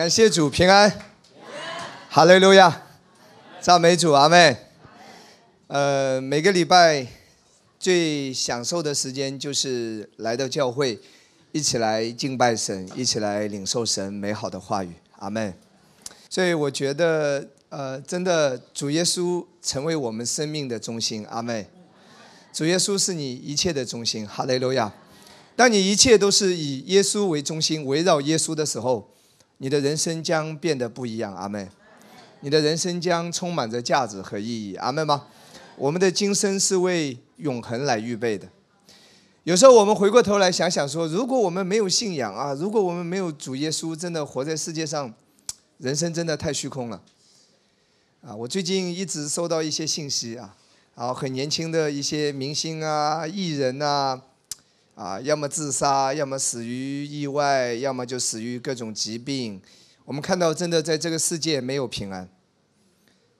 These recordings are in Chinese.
感谢主平安，哈利路亚，赞美主阿妹。呃，每个礼拜最享受的时间就是来到教会，一起来敬拜神，一起来领受神美好的话语，阿妹。所以我觉得，呃，真的主耶稣成为我们生命的中心，阿妹。主耶稣是你一切的中心，哈利路亚。当你一切都是以耶稣为中心，围绕耶稣的时候，你的人生将变得不一样，阿妹。你的人生将充满着价值和意义，阿妹吗？我们的今生是为永恒来预备的。有时候我们回过头来想想说，如果我们没有信仰啊，如果我们没有主耶稣，真的活在世界上，人生真的太虚空了。啊，我最近一直收到一些信息啊，然后，很年轻的一些明星啊、艺人呐。啊，要么自杀，要么死于意外，要么就死于各种疾病。我们看到，真的在这个世界没有平安，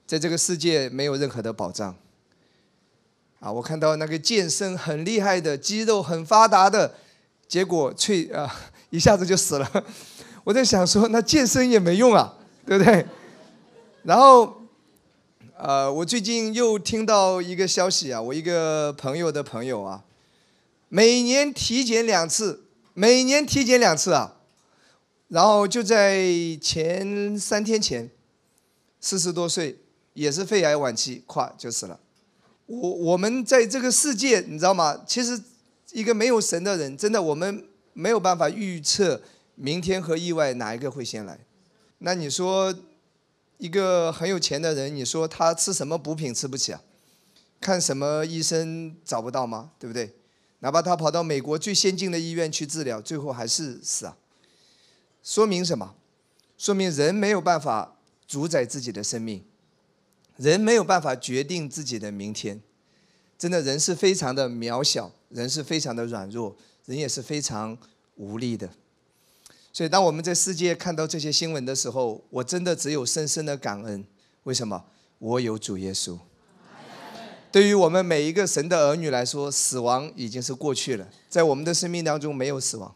在这个世界没有任何的保障。啊，我看到那个健身很厉害的、肌肉很发达的，结果脆啊，一下子就死了。我在想说，那健身也没用啊，对不对？然后，呃，我最近又听到一个消息啊，我一个朋友的朋友啊。每年体检两次，每年体检两次啊，然后就在前三天前，四十多岁，也是肺癌晚期，咵就死了。我我们在这个世界，你知道吗？其实一个没有神的人，真的我们没有办法预测明天和意外哪一个会先来。那你说一个很有钱的人，你说他吃什么补品吃不起啊？看什么医生找不到吗？对不对？哪怕他跑到美国最先进的医院去治疗，最后还是死啊！说明什么？说明人没有办法主宰自己的生命，人没有办法决定自己的明天。真的，人是非常的渺小，人是非常的软弱，人也是非常无力的。所以，当我们在世界看到这些新闻的时候，我真的只有深深的感恩。为什么？我有主耶稣。对于我们每一个神的儿女来说，死亡已经是过去了。在我们的生命当中没有死亡，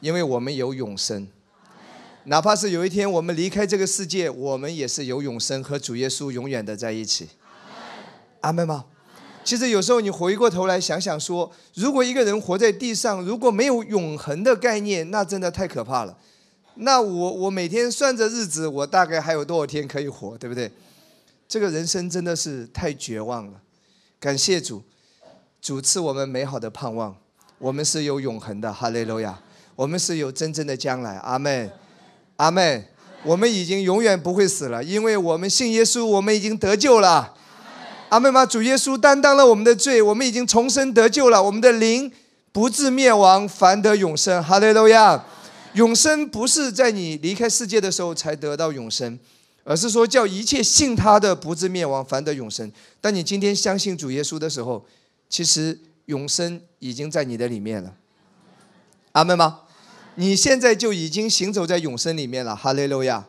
因为我们有永生。哪怕是有一天我们离开这个世界，我们也是有永生和主耶稣永远的在一起。阿门吗？其实有时候你回过头来想想说，如果一个人活在地上，如果没有永恒的概念，那真的太可怕了。那我我每天算着日子，我大概还有多少天可以活，对不对？这个人生真的是太绝望了。感谢主，主赐我们美好的盼望，我们是有永恒的，哈利路亚！我们是有真正的将来，阿门，阿门。我们已经永远不会死了，因为我们信耶稣，我们已经得救了，阿门吗？主耶稣担当了我们的罪，我们已经重生得救了，我们的灵不至灭亡，反得永生，哈利路亚！永生不是在你离开世界的时候才得到永生。而是说，叫一切信他的不至灭亡，反得永生。当你今天相信主耶稣的时候，其实永生已经在你的里面了。阿门吗？你现在就已经行走在永生里面了。哈利路亚，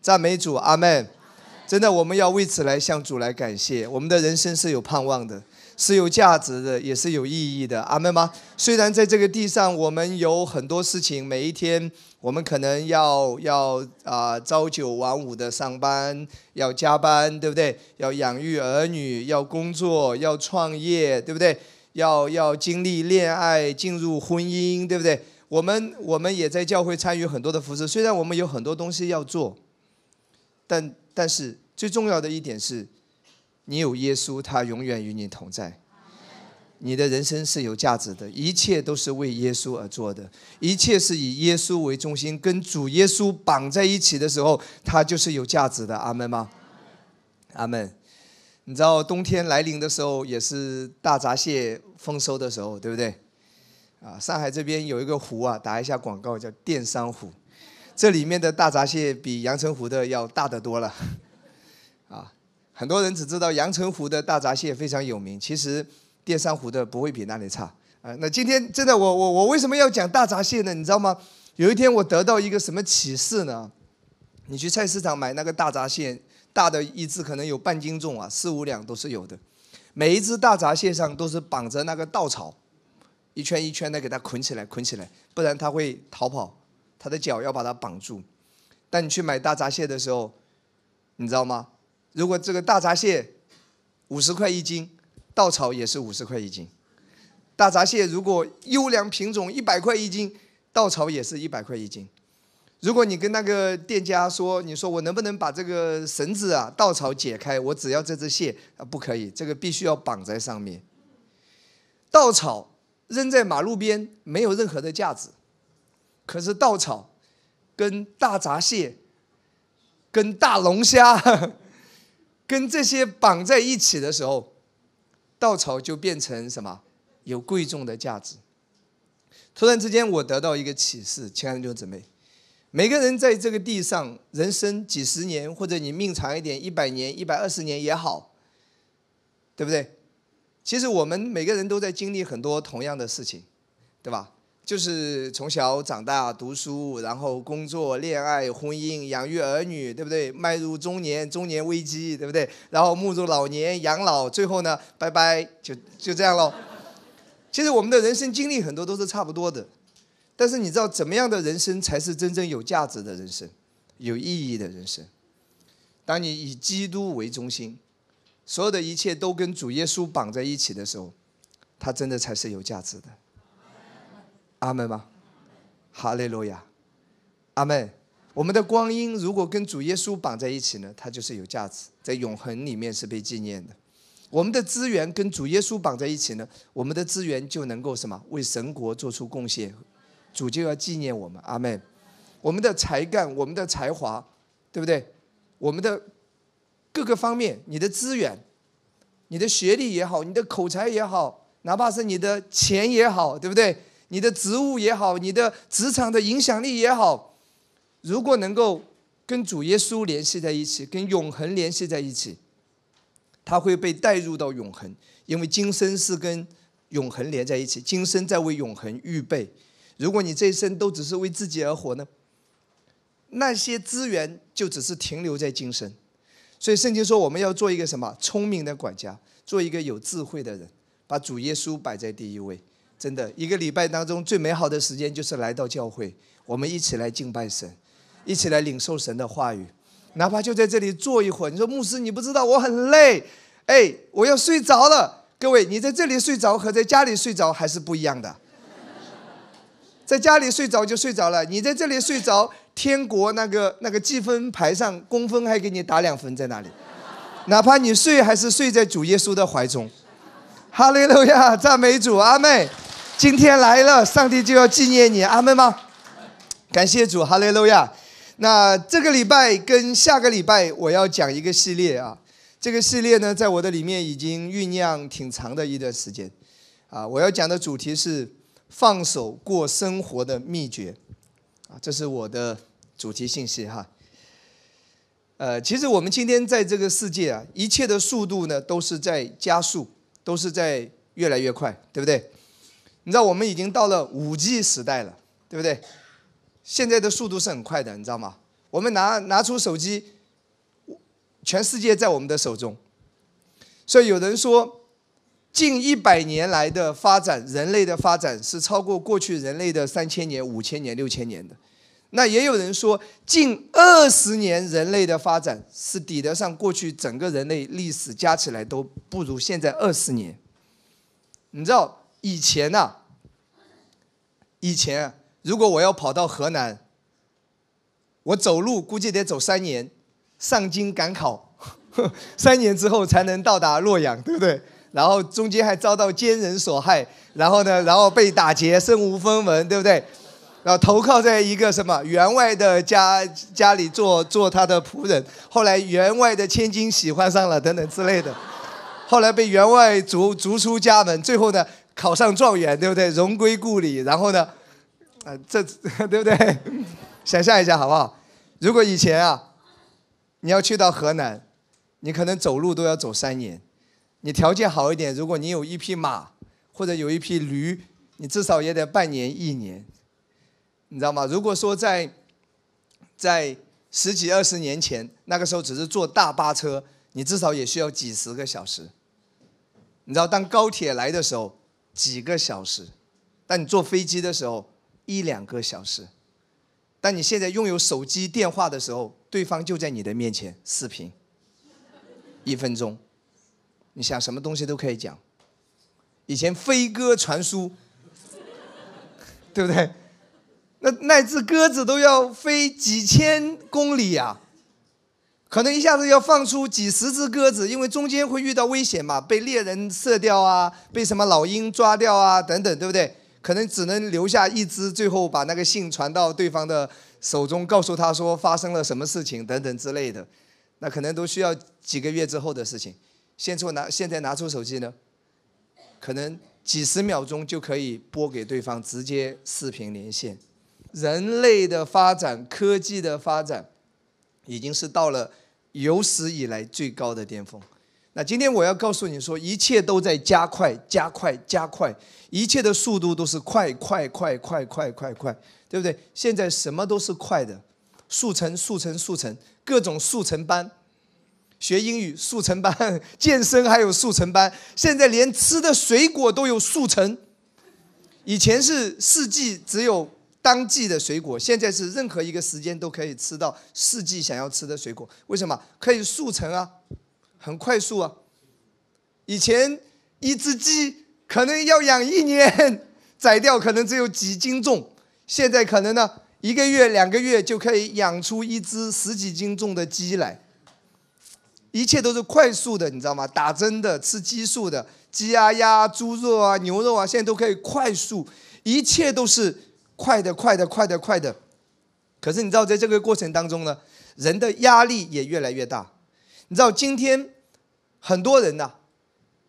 赞美主，阿门。真的，我们要为此来向主来感谢。我们的人生是有盼望的。是有价值的，也是有意义的，阿门吗？虽然在这个地上，我们有很多事情，每一天我们可能要要啊朝九晚五的上班，要加班，对不对？要养育儿女，要工作，要创业，对不对？要要经历恋爱，进入婚姻，对不对？我们我们也在教会参与很多的服饰，虽然我们有很多东西要做，但但是最重要的一点是。你有耶稣，他永远与你同在。你的人生是有价值的，一切都是为耶稣而做的，一切是以耶稣为中心，跟主耶稣绑在一起的时候，它就是有价值的。阿门吗？阿门。你知道冬天来临的时候，也是大闸蟹丰收的时候，对不对？啊，上海这边有一个湖啊，打一下广告叫电商湖，这里面的大闸蟹比阳澄湖的要大得多了。啊很多人只知道阳澄湖的大闸蟹非常有名，其实淀山湖的不会比那里差啊。那今天真的，我我我为什么要讲大闸蟹呢？你知道吗？有一天我得到一个什么启示呢？你去菜市场买那个大闸蟹，大的一只可能有半斤重啊，四五两都是有的。每一只大闸蟹上都是绑着那个稻草，一圈一圈的给它捆起来，捆起来，不然它会逃跑，它的脚要把它绑住。但你去买大闸蟹的时候，你知道吗？如果这个大闸蟹五十块一斤，稻草也是五十块一斤。大闸蟹如果优良品种一百块一斤，稻草也是一百块一斤。如果你跟那个店家说，你说我能不能把这个绳子啊、稻草解开？我只要这只蟹啊，不可以，这个必须要绑在上面。稻草扔在马路边没有任何的价值，可是稻草跟大闸蟹、跟大龙虾、跟这些绑在一起的时候，稻草就变成什么？有贵重的价值。突然之间，我得到一个启示，亲爱的弟兄姊妹，每个人在这个地上，人生几十年，或者你命长一点，一百年、一百二十年也好，对不对？其实我们每个人都在经历很多同样的事情，对吧？就是从小长大读书，然后工作、恋爱、婚姻、养育儿女，对不对？迈入中年，中年危机，对不对？然后步入老年，养老，最后呢，拜拜，就就这样喽。其实我们的人生经历很多都是差不多的，但是你知道怎么样的人生才是真正有价值的人生、有意义的人生？当你以基督为中心。所有的一切都跟主耶稣绑在一起的时候，他真的才是有价值的。阿门吗？哈利路亚，阿门。我们的光阴如果跟主耶稣绑在一起呢，它就是有价值，在永恒里面是被纪念的。我们的资源跟主耶稣绑在一起呢，我们的资源就能够什么为神国做出贡献，主就要纪念我们。阿门。我们的才干，我们的才华，对不对？我们的。各个方面，你的资源、你的学历也好，你的口才也好，哪怕是你的钱也好，对不对？你的职务也好，你的职场的影响力也好，如果能够跟主耶稣联系在一起，跟永恒联系在一起，他会被带入到永恒，因为今生是跟永恒连在一起，今生在为永恒预备。如果你这一生都只是为自己而活呢？那些资源就只是停留在今生。所以圣经说，我们要做一个什么聪明的管家，做一个有智慧的人，把主耶稣摆在第一位。真的，一个礼拜当中最美好的时间就是来到教会，我们一起来敬拜神，一起来领受神的话语。哪怕就在这里坐一会儿，你说牧师，你不知道我很累，哎，我要睡着了。各位，你在这里睡着和在家里睡着还是不一样的。在家里睡着就睡着了，你在这里睡着。天国那个那个积分牌上，公分还给你打两分在那里，哪怕你睡还是睡在主耶稣的怀中，哈利路亚，赞美主，阿妹，今天来了，上帝就要纪念你，阿门吗？感谢主，哈利路亚。那这个礼拜跟下个礼拜我要讲一个系列啊，这个系列呢，在我的里面已经酝酿挺长的一段时间，啊，我要讲的主题是放手过生活的秘诀。啊，这是我的主题信息哈。呃，其实我们今天在这个世界啊，一切的速度呢都是在加速，都是在越来越快，对不对？你知道我们已经到了五 G 时代了，对不对？现在的速度是很快的，你知道吗？我们拿拿出手机，全世界在我们的手中。所以有人说。近一百年来的发展，人类的发展是超过过去人类的三千年、五千年、六千年的。那也有人说，近二十年人类的发展是抵得上过去整个人类历史加起来都不如现在二十年。你知道以前呐，以前如果我要跑到河南，我走路估计得走三年，上京赶考，三年之后才能到达洛阳，对不对？然后中间还遭到奸人所害，然后呢，然后被打劫，身无分文，对不对？然后投靠在一个什么员外的家家里做做他的仆人，后来员外的千金喜欢上了，等等之类的。后来被员外逐逐出家门，最后呢考上状元，对不对？荣归故里，然后呢，啊，这 对不对？想象一下好不好？如果以前啊，你要去到河南，你可能走路都要走三年。你条件好一点，如果你有一匹马或者有一匹驴，你至少也得半年一年，你知道吗？如果说在在十几二十年前，那个时候只是坐大巴车，你至少也需要几十个小时。你知道，当高铁来的时候，几个小时；但你坐飞机的时候，一两个小时。当你现在拥有手机电话的时候，对方就在你的面前视频，一分钟，你想什么东西都可以讲。以前飞鸽传书，对不对？那那只鸽子都要飞几千公里呀，可能一下子要放出几十只鸽子，因为中间会遇到危险嘛，被猎人射掉啊，被什么老鹰抓掉啊，等等，对不对？可能只能留下一只，最后把那个信传到对方的手中，告诉他说发生了什么事情等等之类的，那可能都需要几个月之后的事情。现在拿现在拿出手机呢，可能几十秒钟就可以拨给对方，直接视频连线。人类的发展，科技的发展，已经是到了有史以来最高的巅峰。那今天我要告诉你说，一切都在加快、加快、加快，一切的速度都是快、快、快、快、快、快、快，对不对？现在什么都是快的，速成、速成、速成，各种速成班，学英语速成班，健身还有速成班，现在连吃的水果都有速成。以前是四季只有。当季的水果，现在是任何一个时间都可以吃到四季想要吃的水果。为什么？可以速成啊，很快速啊。以前一只鸡可能要养一年，宰掉可能只有几斤重，现在可能呢，一个月、两个月就可以养出一只十几斤重的鸡来。一切都是快速的，你知道吗？打针的、吃激素的，鸡啊、鸭、猪肉啊、牛肉啊，现在都可以快速，一切都是。快的，快的，快的，快的。可是你知道，在这个过程当中呢，人的压力也越来越大。你知道，今天很多人呐，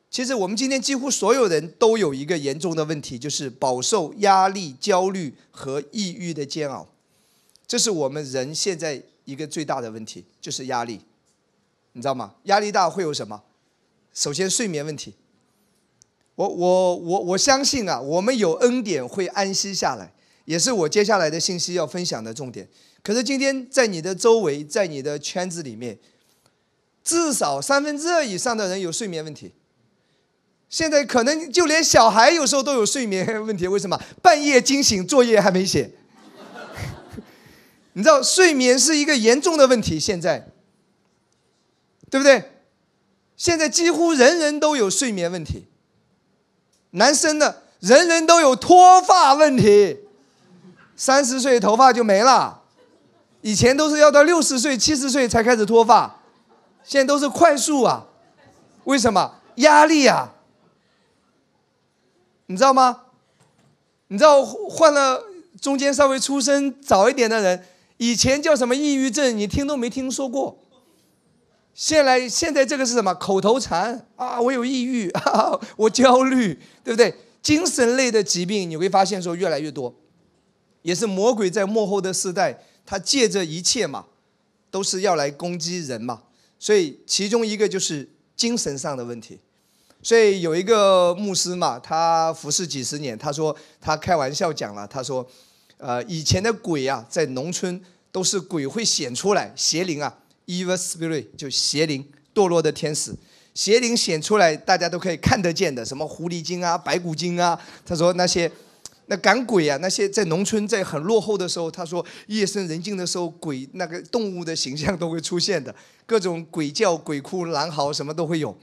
其实我们今天几乎所有人都有一个严重的问题，就是饱受压力、焦虑和抑郁的煎熬。这是我们人现在一个最大的问题，就是压力。你知道吗？压力大会有什么？首先，睡眠问题。我我我我相信啊，我们有恩典会安息下来。也是我接下来的信息要分享的重点。可是今天在你的周围，在你的圈子里面，至少三分之二以上的人有睡眠问题。现在可能就连小孩有时候都有睡眠问题。为什么？半夜惊醒，作业还没写。你知道睡眠是一个严重的问题，现在，对不对？现在几乎人人都有睡眠问题。男生的，人人都有脱发问题。三十岁头发就没了，以前都是要到六十岁、七十岁才开始脱发，现在都是快速啊！为什么？压力啊！你知道吗？你知道换了中间稍微出生早一点的人，以前叫什么抑郁症，你听都没听说过。现在现在这个是什么口头禅啊？我有抑郁，我焦虑，对不对？精神类的疾病你会发现说越来越多。也是魔鬼在幕后的时代，他借着一切嘛，都是要来攻击人嘛。所以其中一个就是精神上的问题。所以有一个牧师嘛，他服侍几十年，他说他开玩笑讲了，他说，呃，以前的鬼啊，在农村都是鬼会显出来，邪灵啊，evil spirit 就邪灵，堕落的天使，邪灵显出来，大家都可以看得见的，什么狐狸精啊、白骨精啊，他说那些。那赶鬼啊，那些在农村在很落后的时候，他说夜深人静的时候，鬼那个动物的形象都会出现的，各种鬼叫、鬼哭、狼嚎什么都会有。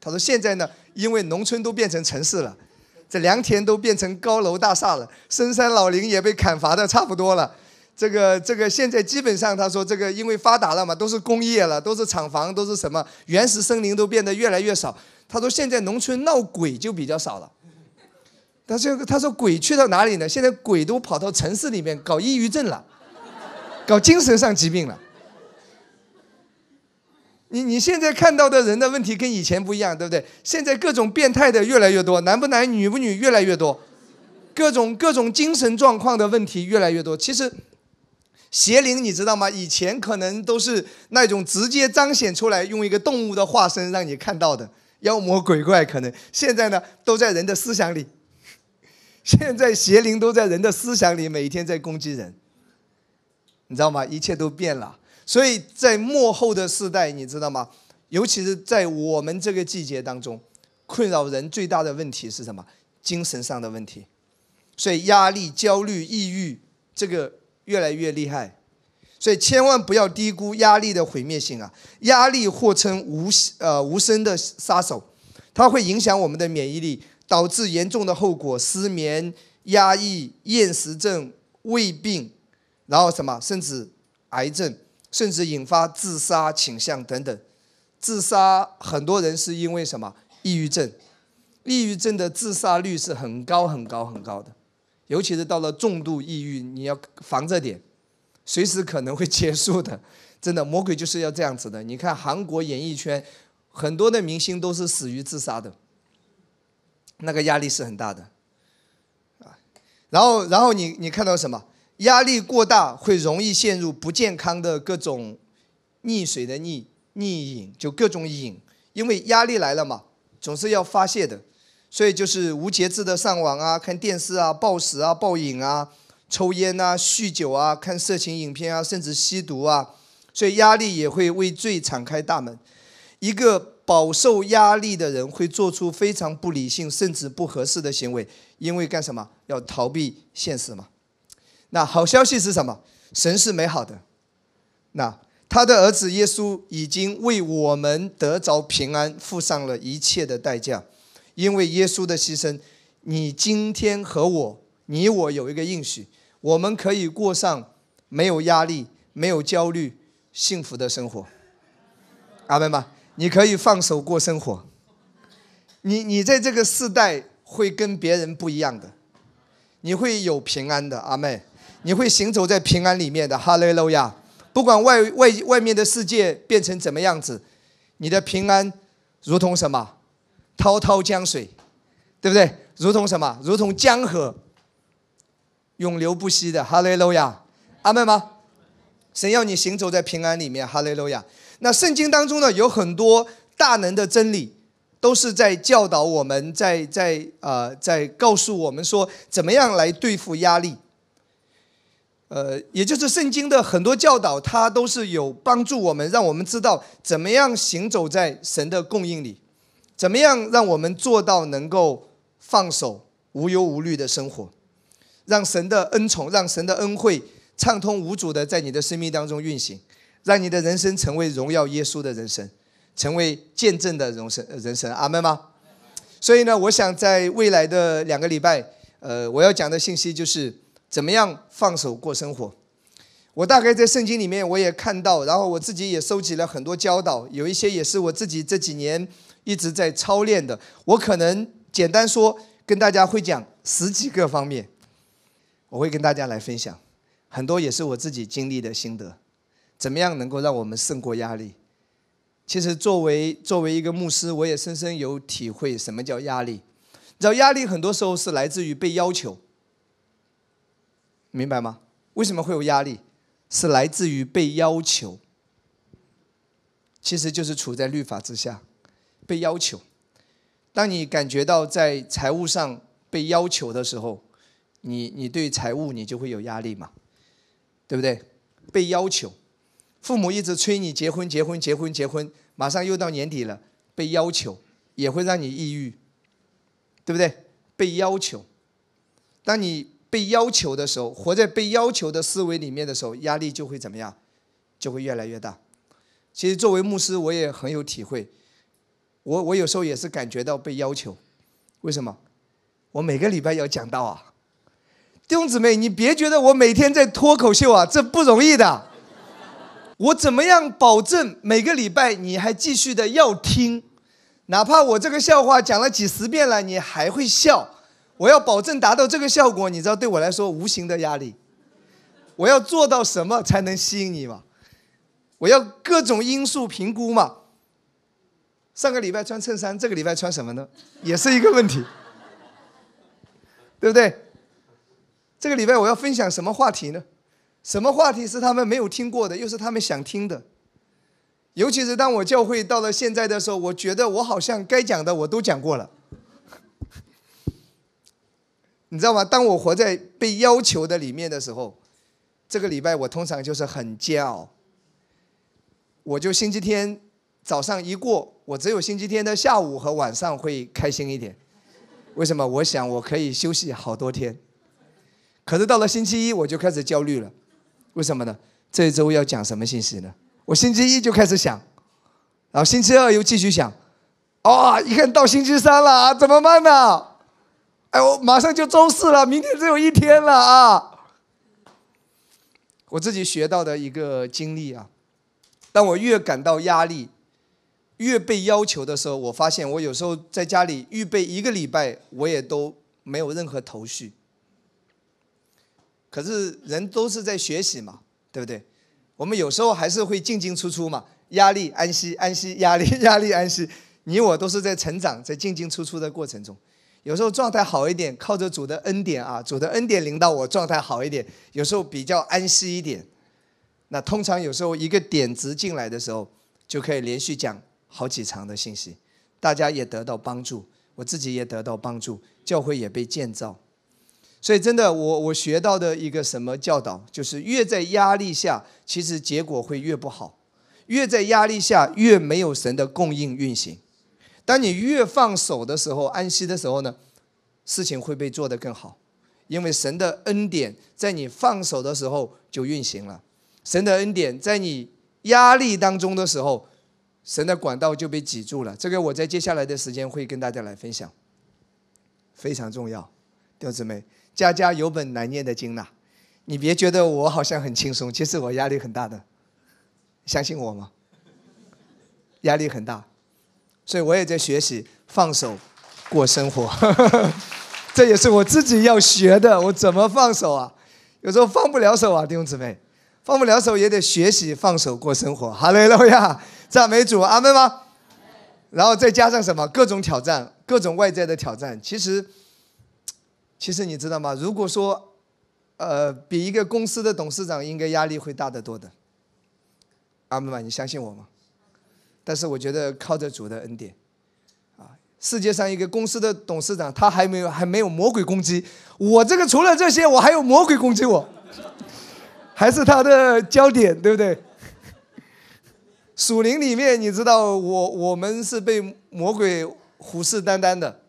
他说现在呢，因为农村都变成城市了，这良田都变成高楼大厦了，深山老林也被砍伐的差不多了。这个这个现在基本上他说这个因为发达了嘛，都是工业了，都是厂房，都是什么原始森林都变得越来越少。他说现在农村闹鬼就比较少了。他说他说鬼去到哪里呢？现在鬼都跑到城市里面搞抑郁症了，搞精神上疾病了。你你现在看到的人的问题跟以前不一样，对不对？现在各种变态的越来越多，男不男女不女越来越多，各种各种精神状况的问题越来越多。其实邪灵你知道吗？以前可能都是那种直接彰显出来，用一个动物的化身让你看到的妖魔鬼怪，可能现在呢都在人的思想里。现在邪灵都在人的思想里，每天在攻击人，你知道吗？一切都变了。所以在幕后的世代，你知道吗？尤其是在我们这个季节当中，困扰人最大的问题是什么？精神上的问题。所以压力、焦虑、抑郁，这个越来越厉害。所以千万不要低估压力的毁灭性啊！压力或称无呃无声的杀手，它会影响我们的免疫力，导致严重的后果：失眠、压抑、厌食症、胃病，然后什么，甚至癌症，甚至引发自杀倾向等等。自杀很多人是因为什么？抑郁症，抑郁症的自杀率是很高很高很高的，尤其是到了重度抑郁，你要防着点。随时可能会结束的，真的，魔鬼就是要这样子的。你看韩国演艺圈，很多的明星都是死于自杀的，那个压力是很大的，啊，然后，然后你你看到什么？压力过大会容易陷入不健康的各种溺水的溺溺瘾，就各种瘾，因为压力来了嘛，总是要发泄的，所以就是无节制的上网啊，看电视啊，暴食啊，暴饮啊。抽烟啊，酗酒啊，看色情影片啊，甚至吸毒啊，所以压力也会为罪敞开大门。一个饱受压力的人会做出非常不理性甚至不合适的行为，因为干什么？要逃避现实嘛。那好消息是什么？神是美好的。那他的儿子耶稣已经为我们得着平安，付上了一切的代价。因为耶稣的牺牲，你今天和我，你我有一个应许。我们可以过上没有压力、没有焦虑、幸福的生活，阿门吗？你可以放手过生活，你你在这个世代会跟别人不一样的，你会有平安的，阿妹，你会行走在平安里面的，哈利路亚！不管外外外面的世界变成怎么样子，你的平安如同什么？滔滔江水，对不对？如同什么？如同江河。永流不息的哈利路亚，阿妹吗？神要你行走在平安里面，哈利路亚。那圣经当中呢，有很多大能的真理，都是在教导我们，在在呃，在告诉我们说，怎么样来对付压力。呃，也就是圣经的很多教导，它都是有帮助我们，让我们知道怎么样行走在神的供应里，怎么样让我们做到能够放手、无忧无虑的生活。让神的恩宠，让神的恩惠畅通无阻的在你的生命当中运行，让你的人生成为荣耀耶稣的人生，成为见证的人生。人生，阿门吗？所以呢，我想在未来的两个礼拜，呃，我要讲的信息就是怎么样放手过生活。我大概在圣经里面我也看到，然后我自己也收集了很多教导，有一些也是我自己这几年一直在操练的。我可能简单说，跟大家会讲十几个方面。我会跟大家来分享，很多也是我自己经历的心得，怎么样能够让我们胜过压力？其实作为作为一个牧师，我也深深有体会什么叫压力。你知道压力很多时候是来自于被要求，明白吗？为什么会有压力？是来自于被要求，其实就是处在律法之下，被要求。当你感觉到在财务上被要求的时候，你你对财务你就会有压力嘛，对不对？被要求，父母一直催你结婚结婚结婚结婚，马上又到年底了，被要求也会让你抑郁，对不对？被要求，当你被要求的时候，活在被要求的思维里面的时候，压力就会怎么样？就会越来越大。其实作为牧师，我也很有体会，我我有时候也是感觉到被要求，为什么？我每个礼拜要讲到啊。弟兄姊妹，你别觉得我每天在脱口秀啊，这不容易的。我怎么样保证每个礼拜你还继续的要听，哪怕我这个笑话讲了几十遍了，你还会笑。我要保证达到这个效果，你知道对我来说无形的压力。我要做到什么才能吸引你嘛？我要各种因素评估嘛。上个礼拜穿衬衫，这个礼拜穿什么呢？也是一个问题，对不对？这个礼拜我要分享什么话题呢？什么话题是他们没有听过的，又是他们想听的？尤其是当我教会到了现在的时候，我觉得我好像该讲的我都讲过了。你知道吗？当我活在被要求的里面的时候，这个礼拜我通常就是很煎熬。我就星期天早上一过，我只有星期天的下午和晚上会开心一点。为什么？我想我可以休息好多天。可是到了星期一，我就开始焦虑了。为什么呢？这一周要讲什么信息呢？我星期一就开始想，然后星期二又继续想，啊，一看到星期三了，怎么办呢？哎，我马上就周四了，明天只有一天了啊！我自己学到的一个经历啊，当我越感到压力，越被要求的时候，我发现我有时候在家里预备一个礼拜，我也都没有任何头绪。可是人都是在学习嘛，对不对？我们有时候还是会进进出出嘛，压力安息，安息压力，压力安息。你我都是在成长，在进进出出的过程中。有时候状态好一点，靠着主的恩典啊，主的恩典领导我状态好一点。有时候比较安息一点。那通常有时候一个点子进来的时候，就可以连续讲好几场的信息，大家也得到帮助，我自己也得到帮助，教会也被建造。所以，真的，我我学到的一个什么教导，就是越在压力下，其实结果会越不好；越在压力下，越没有神的供应运行。当你越放手的时候，安息的时候呢，事情会被做得更好，因为神的恩典在你放手的时候就运行了。神的恩典在你压力当中的时候，神的管道就被挤住了。这个我在接下来的时间会跟大家来分享，非常重要，弟兄姊妹。家家有本难念的经呐，你别觉得我好像很轻松，其实我压力很大的，相信我吗？压力很大，所以我也在学习放手过生活，这也是我自己要学的。我怎么放手啊？有时候放不了手啊，弟兄姊妹，放不了手也得学习放手过生活。哈利路亚，赞美主，阿门吗？然后再加上什么？各种挑战，各种外在的挑战，其实。其实你知道吗？如果说，呃，比一个公司的董事长应该压力会大得多的。阿门吗？你相信我吗？但是我觉得靠着主的恩典，啊，世界上一个公司的董事长他还没有还没有魔鬼攻击我这个除了这些我还有魔鬼攻击我，还是他的焦点对不对？属灵里面你知道我我们是被魔鬼虎视眈眈的，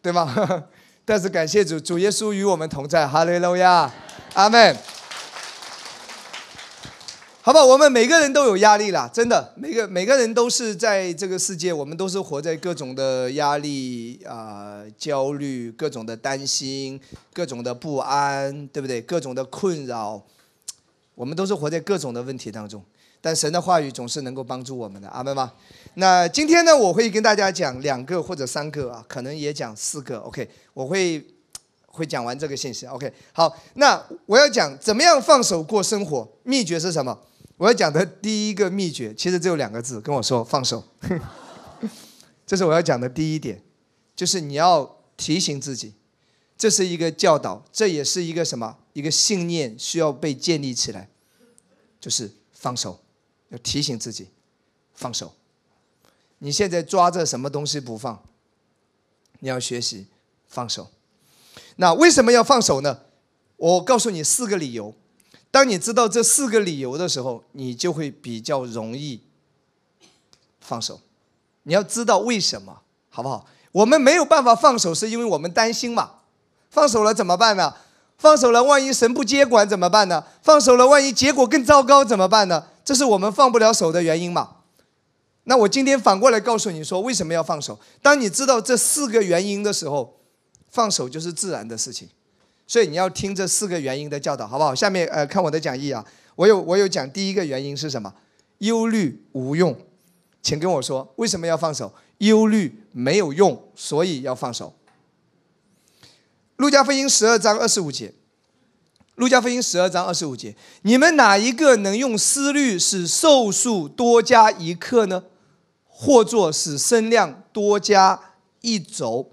对吗？但是感谢主，主耶稣与我们同在，哈利路亚，阿门。好吧，我们每个人都有压力啦，真的，每个每个人都是在这个世界，我们都是活在各种的压力啊、焦虑、各种的担心、各种的不安，对不对？各种的困扰，我们都是活在各种的问题当中。但神的话语总是能够帮助我们的，阿门吗？那今天呢，我会跟大家讲两个或者三个啊，可能也讲四个。OK，我会会讲完这个信息。OK，好，那我要讲怎么样放手过生活，秘诀是什么？我要讲的第一个秘诀，其实只有两个字，跟我说放手。这是我要讲的第一点，就是你要提醒自己，这是一个教导，这也是一个什么？一个信念需要被建立起来，就是放手，要提醒自己放手。你现在抓着什么东西不放？你要学习放手。那为什么要放手呢？我告诉你四个理由。当你知道这四个理由的时候，你就会比较容易放手。你要知道为什么，好不好？我们没有办法放手，是因为我们担心嘛。放手了怎么办呢？放手了，万一神不接管怎么办呢？放手了，万一结果更糟糕怎么办呢？这是我们放不了手的原因嘛。那我今天反过来告诉你说，为什么要放手？当你知道这四个原因的时候，放手就是自然的事情。所以你要听这四个原因的教导，好不好？下面呃，看我的讲义啊，我有我有讲第一个原因是什么？忧虑无用，请跟我说为什么要放手？忧虑没有用，所以要放手。路加福音十二章二十五节，路加福音十二章二十五节，你们哪一个能用思虑使寿数多加一刻呢？或作使声量多加一轴。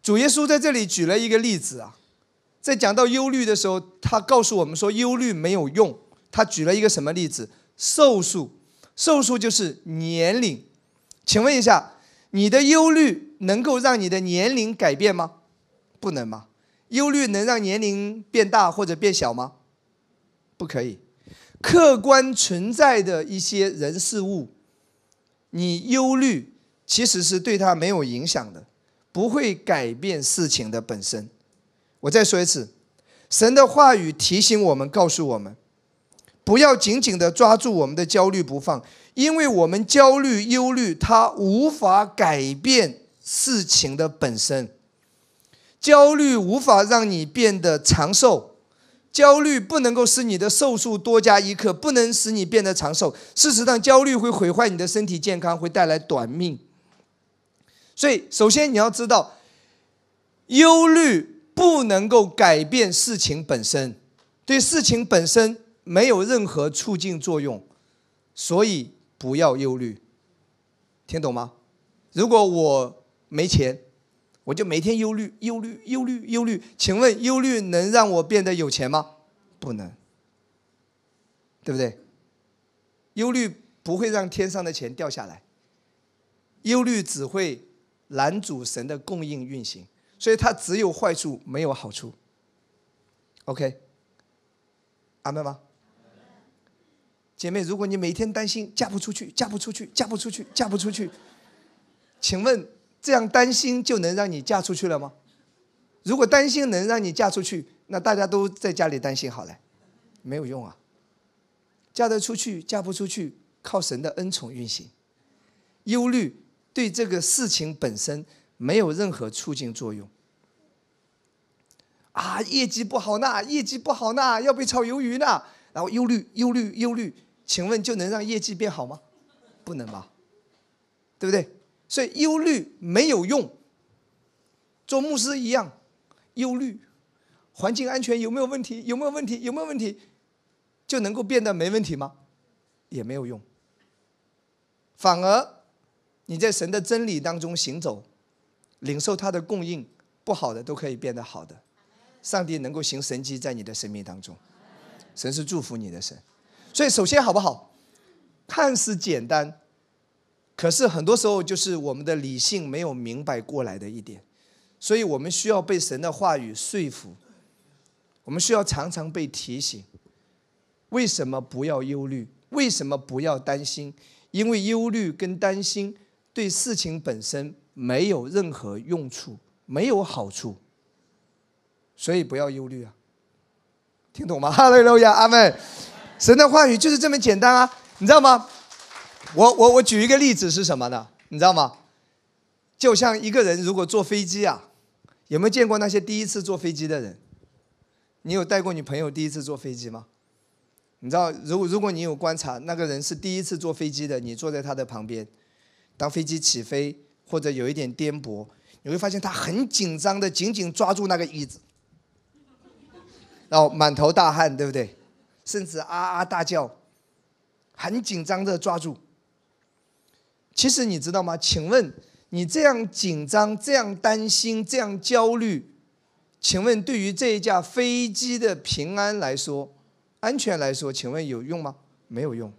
主耶稣在这里举了一个例子啊，在讲到忧虑的时候，他告诉我们说忧虑没有用。他举了一个什么例子？寿数，寿数就是年龄。请问一下，你的忧虑能够让你的年龄改变吗？不能吗？忧虑能让年龄变大或者变小吗？不可以。客观存在的一些人事物。你忧虑其实是对他没有影响的，不会改变事情的本身。我再说一次，神的话语提醒我们，告诉我们，不要紧紧的抓住我们的焦虑不放，因为我们焦虑、忧虑，它无法改变事情的本身。焦虑无法让你变得长寿，焦虑不能够使你的寿数多加一刻，不能使你变得长寿。事实上，焦虑会毁坏你的身体健康，会带来短命。所以，首先你要知道，忧虑不能够改变事情本身，对事情本身没有任何促进作用，所以不要忧虑。听懂吗？如果我没钱。我就每天忧虑、忧虑、忧虑、忧虑。请问，忧虑能让我变得有钱吗？不能，对不对？忧虑不会让天上的钱掉下来，忧虑只会拦阻神的供应运行，所以它只有坏处，没有好处。OK，阿门吗？姐妹，如果你每天担心嫁不出去、嫁不出去、嫁不出去、嫁不出去，请问？这样担心就能让你嫁出去了吗？如果担心能让你嫁出去，那大家都在家里担心好了，没有用啊。嫁得出去，嫁不出去，靠神的恩宠运行。忧虑对这个事情本身没有任何促进作用。啊，业绩不好呢，业绩不好呢，要被炒鱿鱼呢，然后忧虑，忧虑，忧虑，请问就能让业绩变好吗？不能吧，对不对？所以忧虑没有用，做牧师一样，忧虑，环境安全有没有问题？有没有问题？有没有问题？就能够变得没问题吗？也没有用。反而你在神的真理当中行走，领受他的供应，不好的都可以变得好的。上帝能够行神迹在你的生命当中，神是祝福你的神。所以首先好不好？看似简单。可是很多时候，就是我们的理性没有明白过来的一点，所以我们需要被神的话语说服。我们需要常常被提醒：为什么不要忧虑？为什么不要担心？因为忧虑跟担心对事情本身没有任何用处，没有好处，所以不要忧虑啊！听懂吗？哈利路亚，阿门。神的话语就是这么简单啊，你知道吗？我我我举一个例子是什么呢？你知道吗？就像一个人如果坐飞机啊，有没有见过那些第一次坐飞机的人？你有带过你朋友第一次坐飞机吗？你知道，如果如果你有观察，那个人是第一次坐飞机的，你坐在他的旁边，当飞机起飞或者有一点颠簸，你会发现他很紧张的紧紧抓住那个椅子，然后满头大汗，对不对？甚至啊啊大叫，很紧张的抓住。其实你知道吗？请问你这样紧张、这样担心、这样焦虑，请问对于这一架飞机的平安来说、安全来说，请问有用吗？没有用。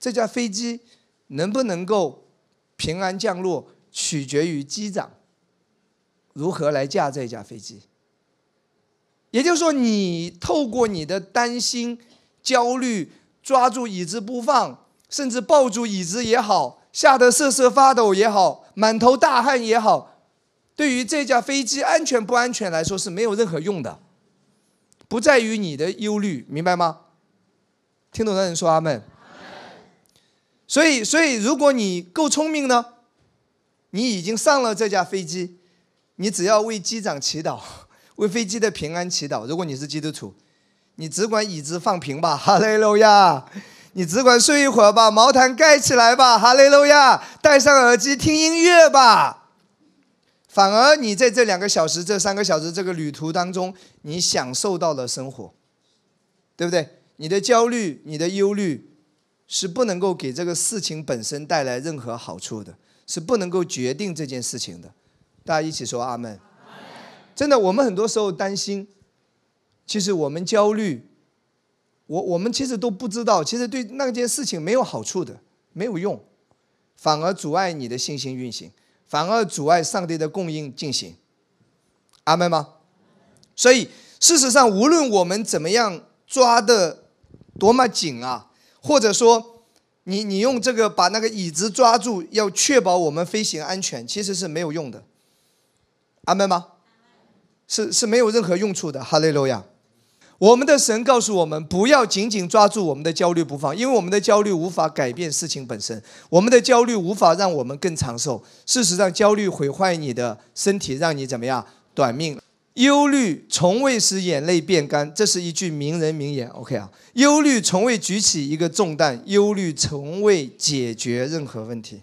这架飞机能不能够平安降落，取决于机长如何来驾这架飞机。也就是说，你透过你的担心、焦虑，抓住椅子不放，甚至抱住椅子也好。吓得瑟瑟发抖也好，满头大汗也好，对于这架飞机安全不安全来说是没有任何用的，不在于你的忧虑，明白吗？听懂的人说阿门。所以，所以如果你够聪明呢，你已经上了这架飞机，你只要为机长祈祷，为飞机的平安祈祷。如果你是基督徒，你只管椅子放平吧，哈利路亚。你只管睡一会儿吧，毛毯盖起来吧，哈利路亚！戴上耳机听音乐吧。反而你在这两个小时、这三个小时这个旅途当中，你享受到了生活，对不对？你的焦虑、你的忧虑，是不能够给这个事情本身带来任何好处的，是不能够决定这件事情的。大家一起说阿门。真的，我们很多时候担心，其实我们焦虑。我我们其实都不知道，其实对那件事情没有好处的，没有用，反而阻碍你的信心运行，反而阻碍上帝的供应进行。阿门吗？所以事实上，无论我们怎么样抓的多么紧啊，或者说你你用这个把那个椅子抓住，要确保我们飞行安全，其实是没有用的。阿门吗？是是没有任何用处的。哈利路亚。我们的神告诉我们，不要紧紧抓住我们的焦虑不放，因为我们的焦虑无法改变事情本身，我们的焦虑无法让我们更长寿。事实上，焦虑毁坏你的身体，让你怎么样短命。忧虑从未使眼泪变干，这是一句名人名言。OK 啊，忧虑从未举起一个重担，忧虑从未解决任何问题，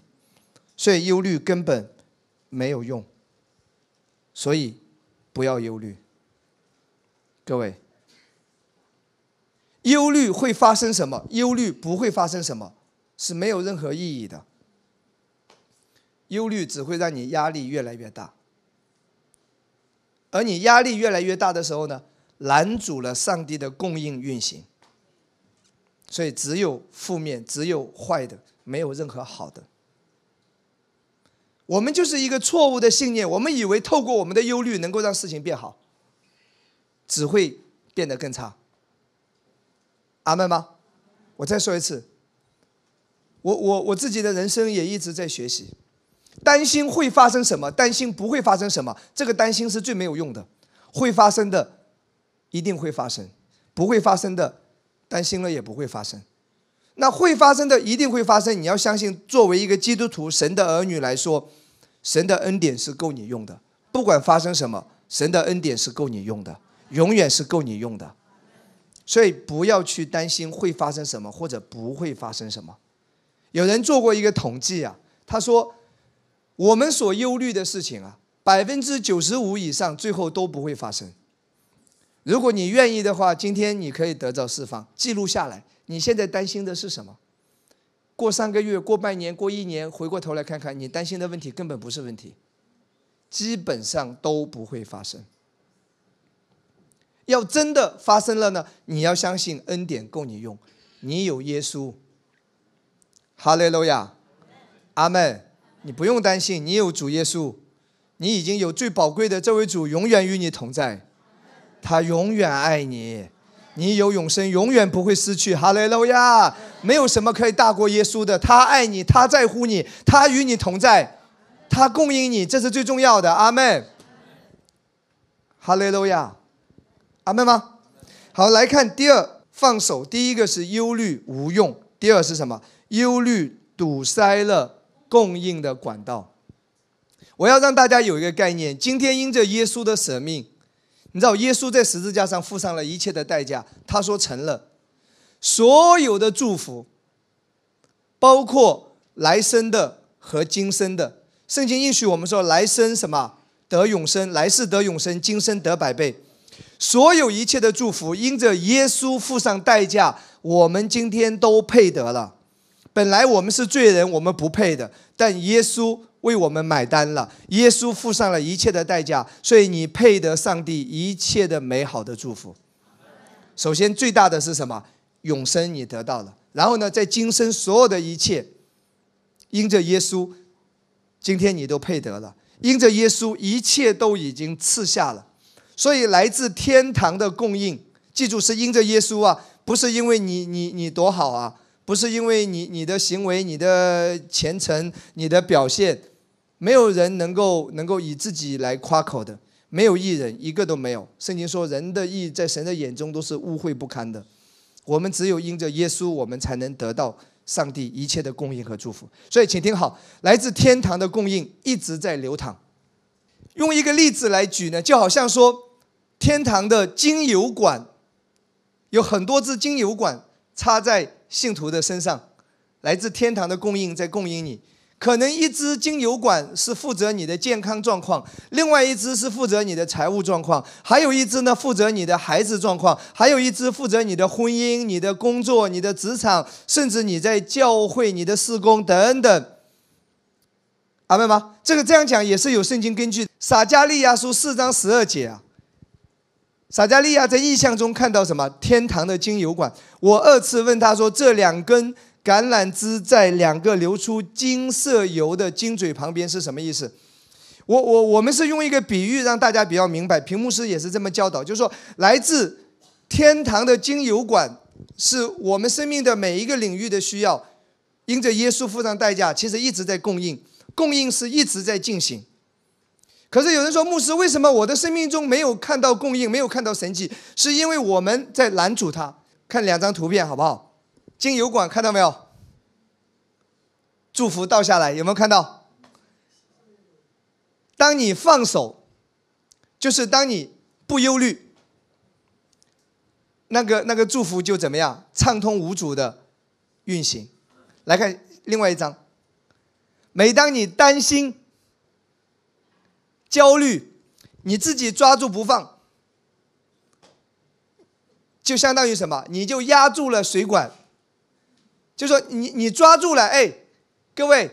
所以忧虑根本没有用。所以不要忧虑，各位。忧虑会发生什么？忧虑不会发生什么，是没有任何意义的。忧虑只会让你压力越来越大，而你压力越来越大的时候呢，拦阻了上帝的供应运行。所以只有负面，只有坏的，没有任何好的。我们就是一个错误的信念，我们以为透过我们的忧虑能够让事情变好，只会变得更差。阿门吗？我再说一次，我我我自己的人生也一直在学习，担心会发生什么，担心不会发生什么，这个担心是最没有用的。会发生的一定会发生，不会发生的担心了也不会发生。那会发生的一定会发生，你要相信，作为一个基督徒、神的儿女来说，神的恩典是够你用的。不管发生什么，神的恩典是够你用的，永远是够你用的。所以不要去担心会发生什么或者不会发生什么。有人做过一个统计啊，他说，我们所忧虑的事情啊，百分之九十五以上最后都不会发生。如果你愿意的话，今天你可以得到释放，记录下来。你现在担心的是什么？过三个月、过半年、过一年，回过头来看看，你担心的问题根本不是问题，基本上都不会发生。要真的发生了呢？你要相信恩典够你用，你有耶稣。哈利路亚，阿门。你不用担心，你有主耶稣，你已经有最宝贵的这位主，永远与你同在，他永远爱你，你有永生，永远不会失去。哈利路亚，没有什么可以大过耶稣的，他爱你，他在乎你，他与你同在，他供应你，这是最重要的。阿门。哈利路亚。阿门吗？好，来看第二，放手。第一个是忧虑无用，第二是什么？忧虑堵塞了供应的管道。我要让大家有一个概念：今天因着耶稣的舍命，你知道耶稣在十字架上付上了一切的代价。他说成了，所有的祝福，包括来生的和今生的。圣经应许我们说，来生什么得永生，来世得永生，今生得百倍。所有一切的祝福，因着耶稣付上代价，我们今天都配得了。本来我们是罪人，我们不配的，但耶稣为我们买单了。耶稣付上了一切的代价，所以你配得上帝一切的美好的祝福。首先，最大的是什么？永生你得到了。然后呢，在今生所有的一切，因着耶稣，今天你都配得了。因着耶稣，一切都已经赐下了。所以来自天堂的供应，记住是因着耶稣啊，不是因为你你你多好啊，不是因为你你的行为、你的虔诚、你的表现，没有人能够能够以自己来夸口的，没有艺人一个都没有。圣经说人的义在神的眼中都是污秽不堪的，我们只有因着耶稣，我们才能得到上帝一切的供应和祝福。所以请听好，来自天堂的供应一直在流淌。用一个例子来举呢，就好像说。天堂的精油管，有很多支精油管插在信徒的身上，来自天堂的供应在供应你。可能一支精油管是负责你的健康状况，另外一支是负责你的财务状况，还有一支呢负责你的孩子状况，还有一支负责你的婚姻、你的工作、你的职场，甚至你在教会、你的施工等等。阿妹吗？这个这样讲也是有圣经根据。撒加利亚书四章十二节啊。撒加利亚在意象中看到什么？天堂的精油管。我二次问他说：“这两根橄榄枝在两个流出金色油的金嘴旁边是什么意思？”我我我们是用一个比喻让大家比较明白。屏幕师也是这么教导，就是说，来自天堂的精油管是我们生命的每一个领域的需要，因着耶稣付上代价，其实一直在供应，供应是一直在进行。可是有人说，牧师，为什么我的生命中没有看到供应，没有看到神迹？是因为我们在拦阻他。看两张图片好不好？经油管看到没有？祝福倒下来，有没有看到？当你放手，就是当你不忧虑，那个那个祝福就怎么样？畅通无阻的运行。来看另外一张。每当你担心、焦虑，你自己抓住不放，就相当于什么？你就压住了水管。就说你你抓住了，哎，各位，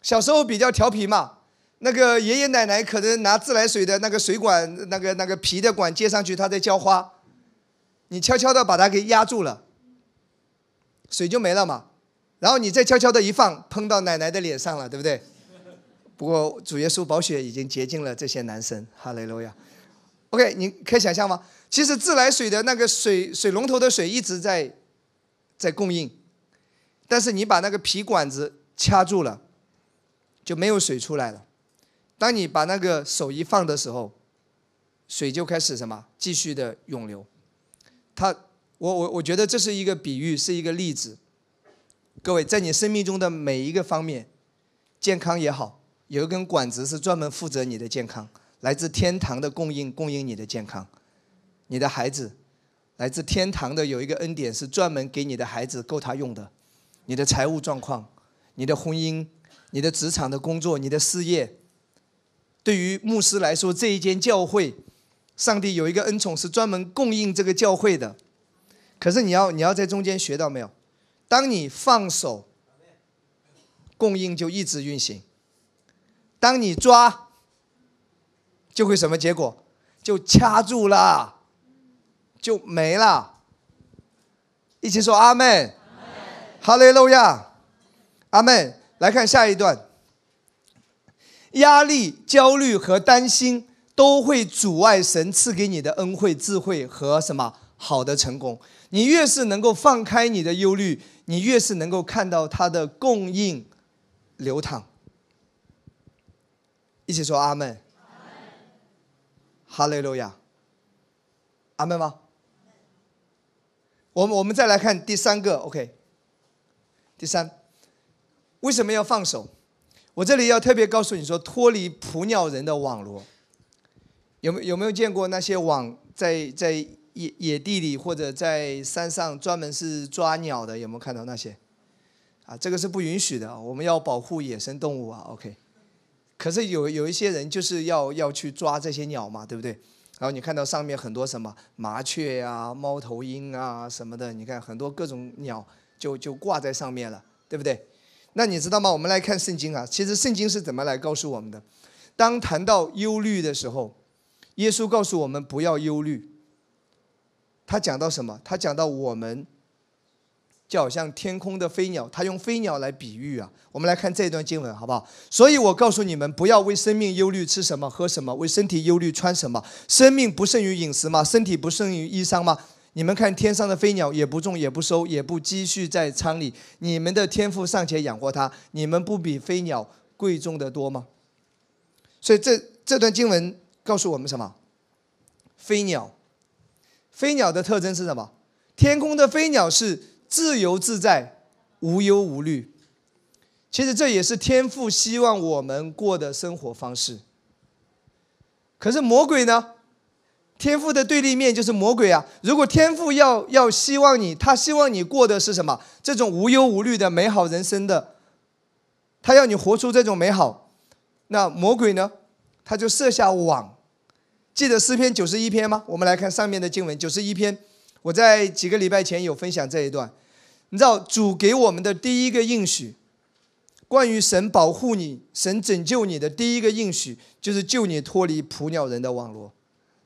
小时候比较调皮嘛，那个爷爷奶奶可能拿自来水的那个水管，那个那个皮的管接上去，他在浇花，你悄悄的把它给压住了，水就没了嘛。然后你再悄悄的一放，喷到奶奶的脸上了，对不对？不过主耶稣宝血已经洁净了这些男生，哈雷路亚。OK，你可以想象吗？其实自来水的那个水水龙头的水一直在在供应，但是你把那个皮管子掐住了，就没有水出来了。当你把那个手一放的时候，水就开始什么继续的涌流。它，我我我觉得这是一个比喻，是一个例子。各位，在你生命中的每一个方面，健康也好，有一根管子是专门负责你的健康，来自天堂的供应，供应你的健康。你的孩子，来自天堂的有一个恩典是专门给你的孩子够他用的。你的财务状况，你的婚姻，你的职场的工作，你的事业，对于牧师来说，这一间教会，上帝有一个恩宠是专门供应这个教会的。可是你要你要在中间学到没有？当你放手，供应就一直运行；当你抓，就会什么结果？就掐住了，就没了。一起说阿门，哈利路亚，阿门。来看下一段，压力、焦虑和担心都会阻碍神赐给你的恩惠、智慧和什么好的成功。你越是能够放开你的忧虑。你越是能够看到它的供应流淌，一起说阿门，哈利路亚，阿门吗？我们我们再来看第三个，OK，第三，为什么要放手？我这里要特别告诉你说，脱离捕鸟人的网罗，有没有没有见过那些网在在？野野地里或者在山上专门是抓鸟的，有没有看到那些？啊，这个是不允许的，我们要保护野生动物啊。OK，可是有有一些人就是要要去抓这些鸟嘛，对不对？然后你看到上面很多什么麻雀啊、猫头鹰啊什么的，你看很多各种鸟就就挂在上面了，对不对？那你知道吗？我们来看圣经啊，其实圣经是怎么来告诉我们的？当谈到忧虑的时候，耶稣告诉我们不要忧虑。他讲到什么？他讲到我们就好像天空的飞鸟，他用飞鸟来比喻啊。我们来看这段经文，好不好？所以我告诉你们，不要为生命忧虑，吃什么，喝什么；为身体忧虑，穿什么。生命不胜于饮食吗？身体不胜于衣裳吗？你们看天上的飞鸟，也不种，也不收，也不积蓄在仓里，你们的天赋尚且养活它，你们不比飞鸟贵重的多吗？所以这这段经文告诉我们什么？飞鸟。飞鸟的特征是什么？天空的飞鸟是自由自在、无忧无虑。其实这也是天父希望我们过的生活方式。可是魔鬼呢？天父的对立面就是魔鬼啊！如果天父要要希望你，他希望你过的是什么？这种无忧无虑的美好人生的，他要你活出这种美好。那魔鬼呢？他就设下网。记得诗篇九十一篇吗？我们来看上面的经文，九十一篇。我在几个礼拜前有分享这一段。你知道主给我们的第一个应许，关于神保护你、神拯救你的第一个应许，就是救你脱离捕鸟人的网络。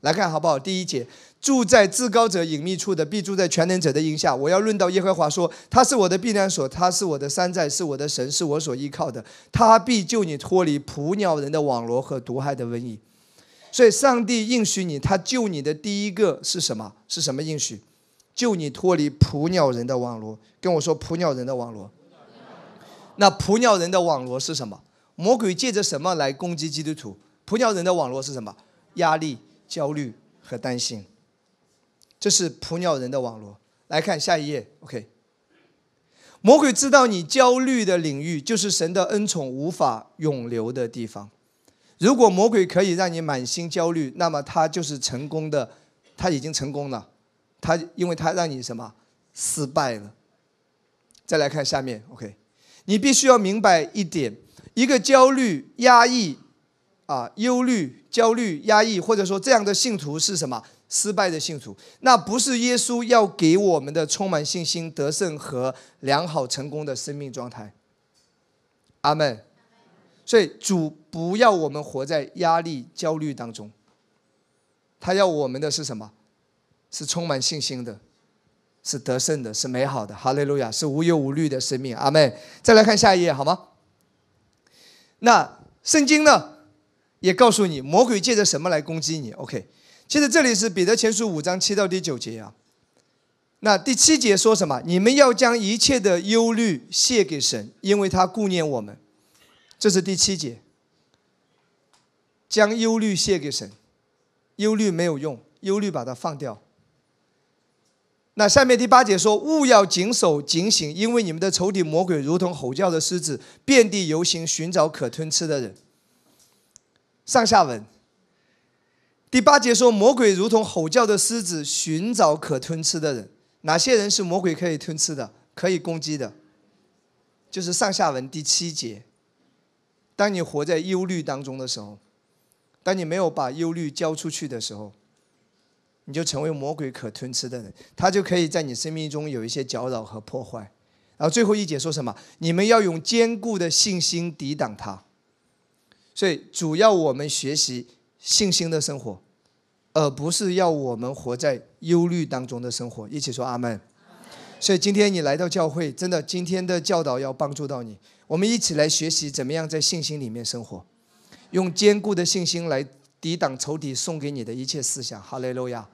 来看好不好？第一节，住在至高者隐秘处的，必住在全能者的荫下。我要论到耶和华说，他是我的避难所，他是我的山寨，是我的神，是我所依靠的。他必救你脱离捕鸟人的网络和毒害的瘟疫。所以，上帝应许你，他救你的第一个是什么？是什么应许？救你脱离捕鸟人的网络。跟我说，捕鸟人的网络。那捕鸟人的网络是什么？魔鬼借着什么来攻击基督徒？捕鸟人的网络是什么？压力、焦虑和担心。这是捕鸟人的网络。来看下一页，OK。魔鬼知道你焦虑的领域就是神的恩宠无法永留的地方。如果魔鬼可以让你满心焦虑，那么他就是成功的，他已经成功了。他因为他让你什么失败了。再来看下面，OK。你必须要明白一点：一个焦虑、压抑、啊忧虑、焦虑、压抑，或者说这样的信徒是什么？失败的信徒，那不是耶稣要给我们的充满信心、得胜和良好成功的生命状态。阿门。所以主不要我们活在压力、焦虑当中，他要我们的是什么？是充满信心的，是得胜的，是美好的。哈利路亚，是无忧无虑的生命。阿门。再来看下一页好吗？那圣经呢，也告诉你魔鬼借着什么来攻击你？OK。其实这里是彼得前书五章七到第九节啊。那第七节说什么？你们要将一切的忧虑卸给神，因为他顾念我们。这是第七节。将忧虑卸给神，忧虑没有用，忧虑把它放掉。那下面第八节说：勿要谨守警醒，因为你们的仇敌魔鬼如同吼叫的狮子，遍地游行，寻找可吞吃的人。上下文。第八节说，魔鬼如同吼叫的狮子，寻找可吞吃的人。哪些人是魔鬼可以吞吃的、可以攻击的？就是上下文第七节。当你活在忧虑当中的时候，当你没有把忧虑交出去的时候，你就成为魔鬼可吞吃的人，他就可以在你生命中有一些搅扰和破坏。然后最后一节说什么？你们要用坚固的信心抵挡他。所以主要我们学习。信心的生活，而不是要我们活在忧虑当中的生活。一起说阿门。所以今天你来到教会，真的今天的教导要帮助到你。我们一起来学习怎么样在信心里面生活，用坚固的信心来抵挡仇敌送给你的一切思想。哈利路亚，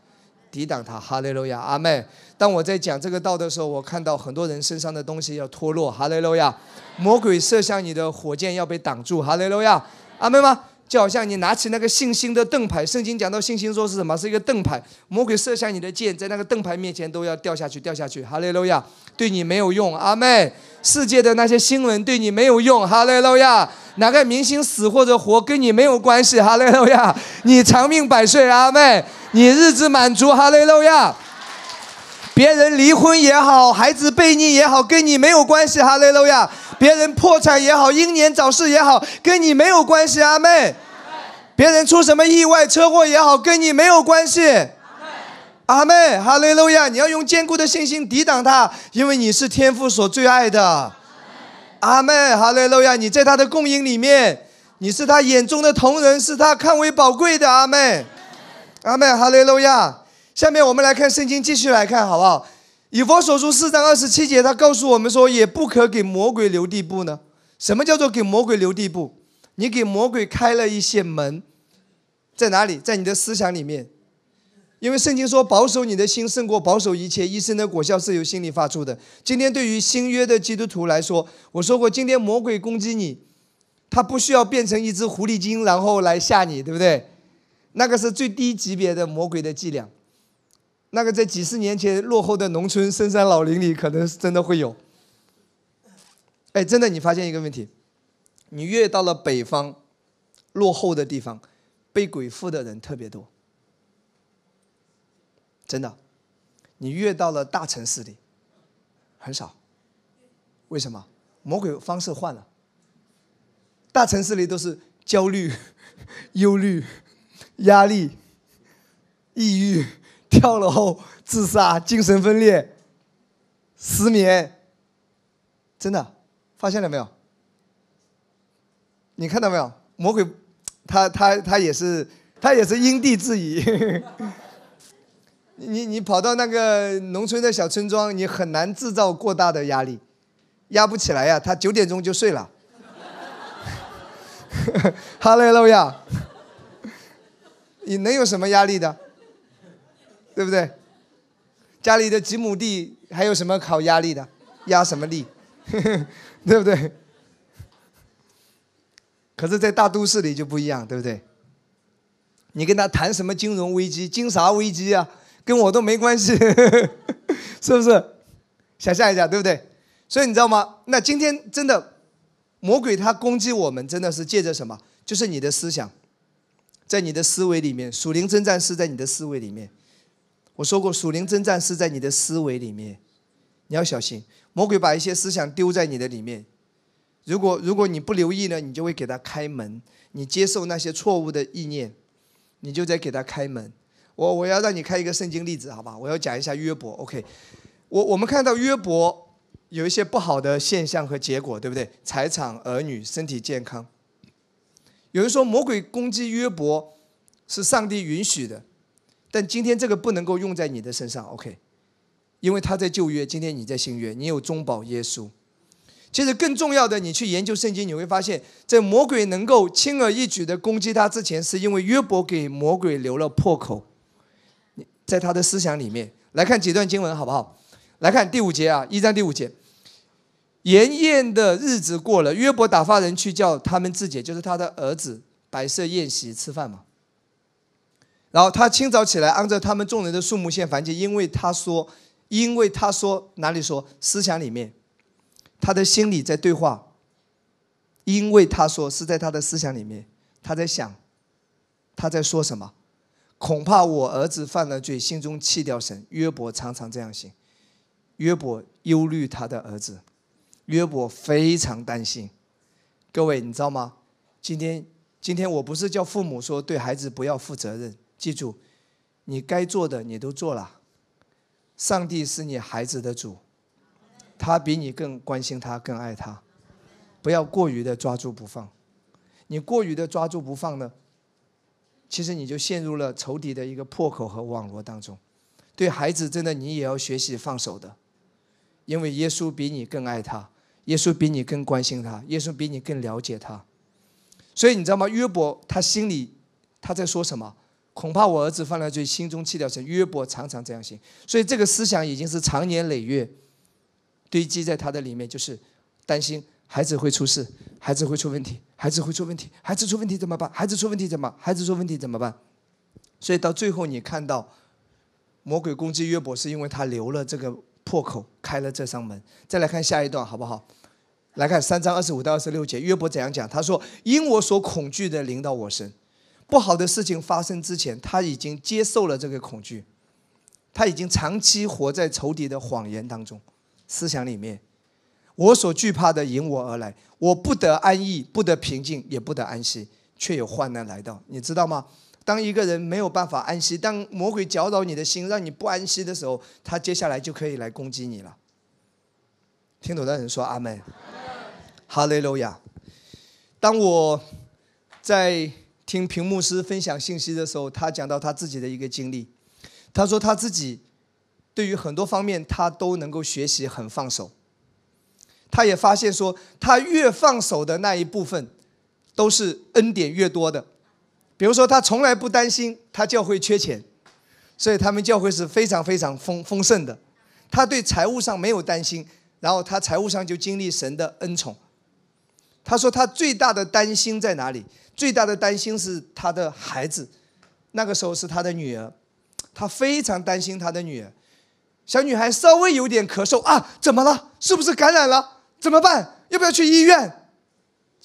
抵挡他。哈利路亚，阿妹。当我在讲这个道的时候，我看到很多人身上的东西要脱落。哈利路亚，魔鬼射向你的火箭要被挡住。哈利路亚，阿妹吗？就好像你拿起那个信心的盾牌，圣经讲到信心说是什么？是一个盾牌，魔鬼射向你的箭，在那个盾牌面前都要掉下去，掉下去。哈利路亚，对你没有用。阿妹，世界的那些新闻对你没有用。哈利路亚，哪个明星死或者活跟你没有关系。哈利路亚，你长命百岁。阿妹，你日子满足。哈利路亚，别人离婚也好，孩子背逆也好，跟你没有关系。哈利路亚。别人破产也好，英年早逝也好，跟你没有关系，阿妹。别人出什么意外、车祸也好，跟你没有关系，阿妹。哈利路亚！你要用坚固的信心抵挡他，因为你是天父所最爱的，阿妹。哈利路亚！你在他的供应里面，你是他眼中的同人，是他看为宝贵的，阿妹。阿妹。哈利路亚！下面我们来看圣经，继续来看，好不好？以佛所书四章二十七节，他告诉我们说，也不可给魔鬼留地步呢。什么叫做给魔鬼留地步？你给魔鬼开了一些门，在哪里？在你的思想里面。因为圣经说，保守你的心胜过保守一切，一生的果效是由心里发出的。今天对于新约的基督徒来说，我说过，今天魔鬼攻击你，他不需要变成一只狐狸精，然后来吓你，对不对？那个是最低级别的魔鬼的伎俩。那个在几十年前落后的农村深山老林里，可能是真的会有。哎，真的，你发现一个问题，你越到了北方，落后的地方，被鬼附的人特别多。真的，你越到了大城市里，很少。为什么？魔鬼方式换了。大城市里都是焦虑、忧虑、压力、抑郁。跳楼、自杀、精神分裂、失眠，真的发现了没有？你看到没有？魔鬼，他他他也是他也是因地制宜。你你跑到那个农村的小村庄，你很难制造过大的压力，压不起来呀。他九点钟就睡了。哈利路亚！你能有什么压力的？对不对？家里的几亩地还有什么考压力的？压什么力？对不对？可是，在大都市里就不一样，对不对？你跟他谈什么金融危机、金啥危机啊？跟我都没关系，是不是？想象一下，对不对？所以你知道吗？那今天真的，魔鬼他攻击我们，真的是借着什么？就是你的思想，在你的思维里面，属灵征战是在你的思维里面。我说过，属灵征战是在你的思维里面，你要小心，魔鬼把一些思想丢在你的里面。如果如果你不留意呢，你就会给他开门，你接受那些错误的意念，你就在给他开门。我我要让你开一个圣经例子，好吧？我要讲一下约伯。OK，我我们看到约伯有一些不好的现象和结果，对不对？财产、儿女、身体健康。有人说魔鬼攻击约伯是上帝允许的。但今天这个不能够用在你的身上，OK？因为他在旧约，今天你在新约，你有中保耶稣。其实更重要的，你去研究圣经，你会发现，在魔鬼能够轻而易举的攻击他之前，是因为约伯给魔鬼留了破口。在他的思想里面，来看几段经文好不好？来看第五节啊，一章第五节。筵宴的日子过了，约伯打发人去叫他们自己，就是他的儿子摆设宴席吃饭嘛。然后他清早起来，按照他们众人的数目献燔祭，因为他说，因为他说哪里说思想里面，他的心里在对话。因为他说是在他的思想里面，他在想，他在说什么？恐怕我儿子犯了罪，心中弃掉神。约伯常常这样想，约伯忧虑他的儿子，约伯非常担心。各位你知道吗？今天今天我不是叫父母说对孩子不要负责任。记住，你该做的你都做了。上帝是你孩子的主，他比你更关心他，更爱他。不要过于的抓住不放，你过于的抓住不放呢，其实你就陷入了仇敌的一个破口和网络当中。对孩子，真的你也要学习放手的，因为耶稣比你更爱他，耶稣比你更关心他，耶稣比你更了解他。所以你知道吗？约伯他心里他在说什么？恐怕我儿子犯了罪，心中气掉神。约伯常常这样想，所以这个思想已经是长年累月堆积在他的里面，就是担心孩子会出事，孩子会出问题，孩子会出问题，孩子出问题怎么办？孩子出问题怎么？孩子出问题怎么办？所以到最后，你看到魔鬼攻击约伯，是因为他留了这个破口，开了这扇门。再来看下一段，好不好？来看三章二十五到二十六节，约伯怎样讲？他说：“因我所恐惧的临到我身。”不好的事情发生之前，他已经接受了这个恐惧，他已经长期活在仇敌的谎言当中，思想里面，我所惧怕的迎我而来，我不得安逸，不得平静，也不得安息，却有患难来到。你知道吗？当一个人没有办法安息，当魔鬼搅扰你的心，让你不安息的时候，他接下来就可以来攻击你了。听懂的人说阿门。哈利路亚。当我在。听屏幕师分享信息的时候，他讲到他自己的一个经历。他说他自己对于很多方面他都能够学习很放手。他也发现说，他越放手的那一部分，都是恩典越多的。比如说，他从来不担心他教会缺钱，所以他们教会是非常非常丰丰盛的。他对财务上没有担心，然后他财务上就经历神的恩宠。他说他最大的担心在哪里？最大的担心是他的孩子，那个时候是他的女儿，他非常担心他的女儿。小女孩稍微有点咳嗽啊，怎么了？是不是感染了？怎么办？要不要去医院？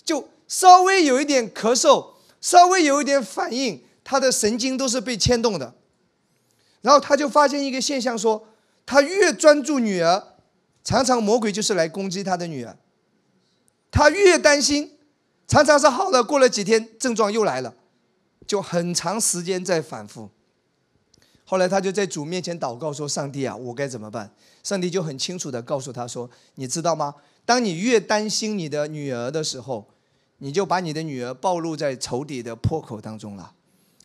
就稍微有一点咳嗽，稍微有一点反应，他的神经都是被牵动的。然后他就发现一个现象，说他越专注女儿，常常魔鬼就是来攻击他的女儿。他越担心。常常是好了，过了几天症状又来了，就很长时间在反复。后来他就在主面前祷告说：“上帝啊，我该怎么办？”上帝就很清楚的告诉他说：“你知道吗？当你越担心你的女儿的时候，你就把你的女儿暴露在仇敌的破口当中了，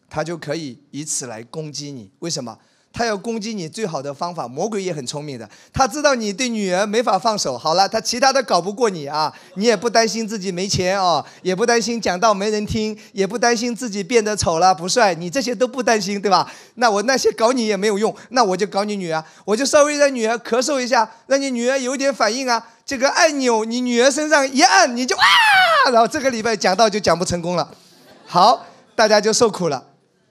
他就可以以此来攻击你。为什么？”他要攻击你最好的方法，魔鬼也很聪明的，他知道你对女儿没法放手。好了，他其他的搞不过你啊，你也不担心自己没钱哦，也不担心讲道没人听，也不担心自己变得丑了不帅，你这些都不担心，对吧？那我那些搞你也没有用，那我就搞你女儿，我就稍微让女儿咳嗽一下，让你女儿有点反应啊，这个按钮你女儿身上一按，你就啊，然后这个礼拜讲道就讲不成功了，好，大家就受苦了。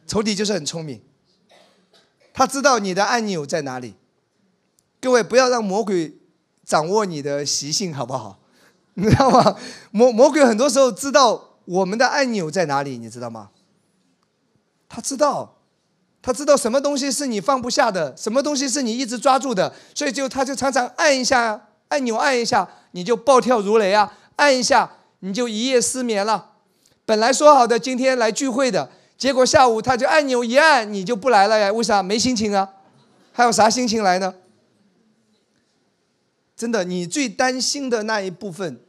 仇敌就是很聪明，他知道你的按钮在哪里。各位不要让魔鬼掌握你的习性，好不好？你知道吗？魔魔鬼很多时候知道我们的按钮在哪里，你知道吗？他知道，他知道什么东西是你放不下的，什么东西是你一直抓住的，所以就他就常常按一下按钮，按一下你就暴跳如雷啊，按一下你就一夜失眠了。本来说好的今天来聚会的，结果下午他就按钮一按，你就不来了呀？为啥？没心情啊？还有啥心情来呢？真的，你最担心的那一部分，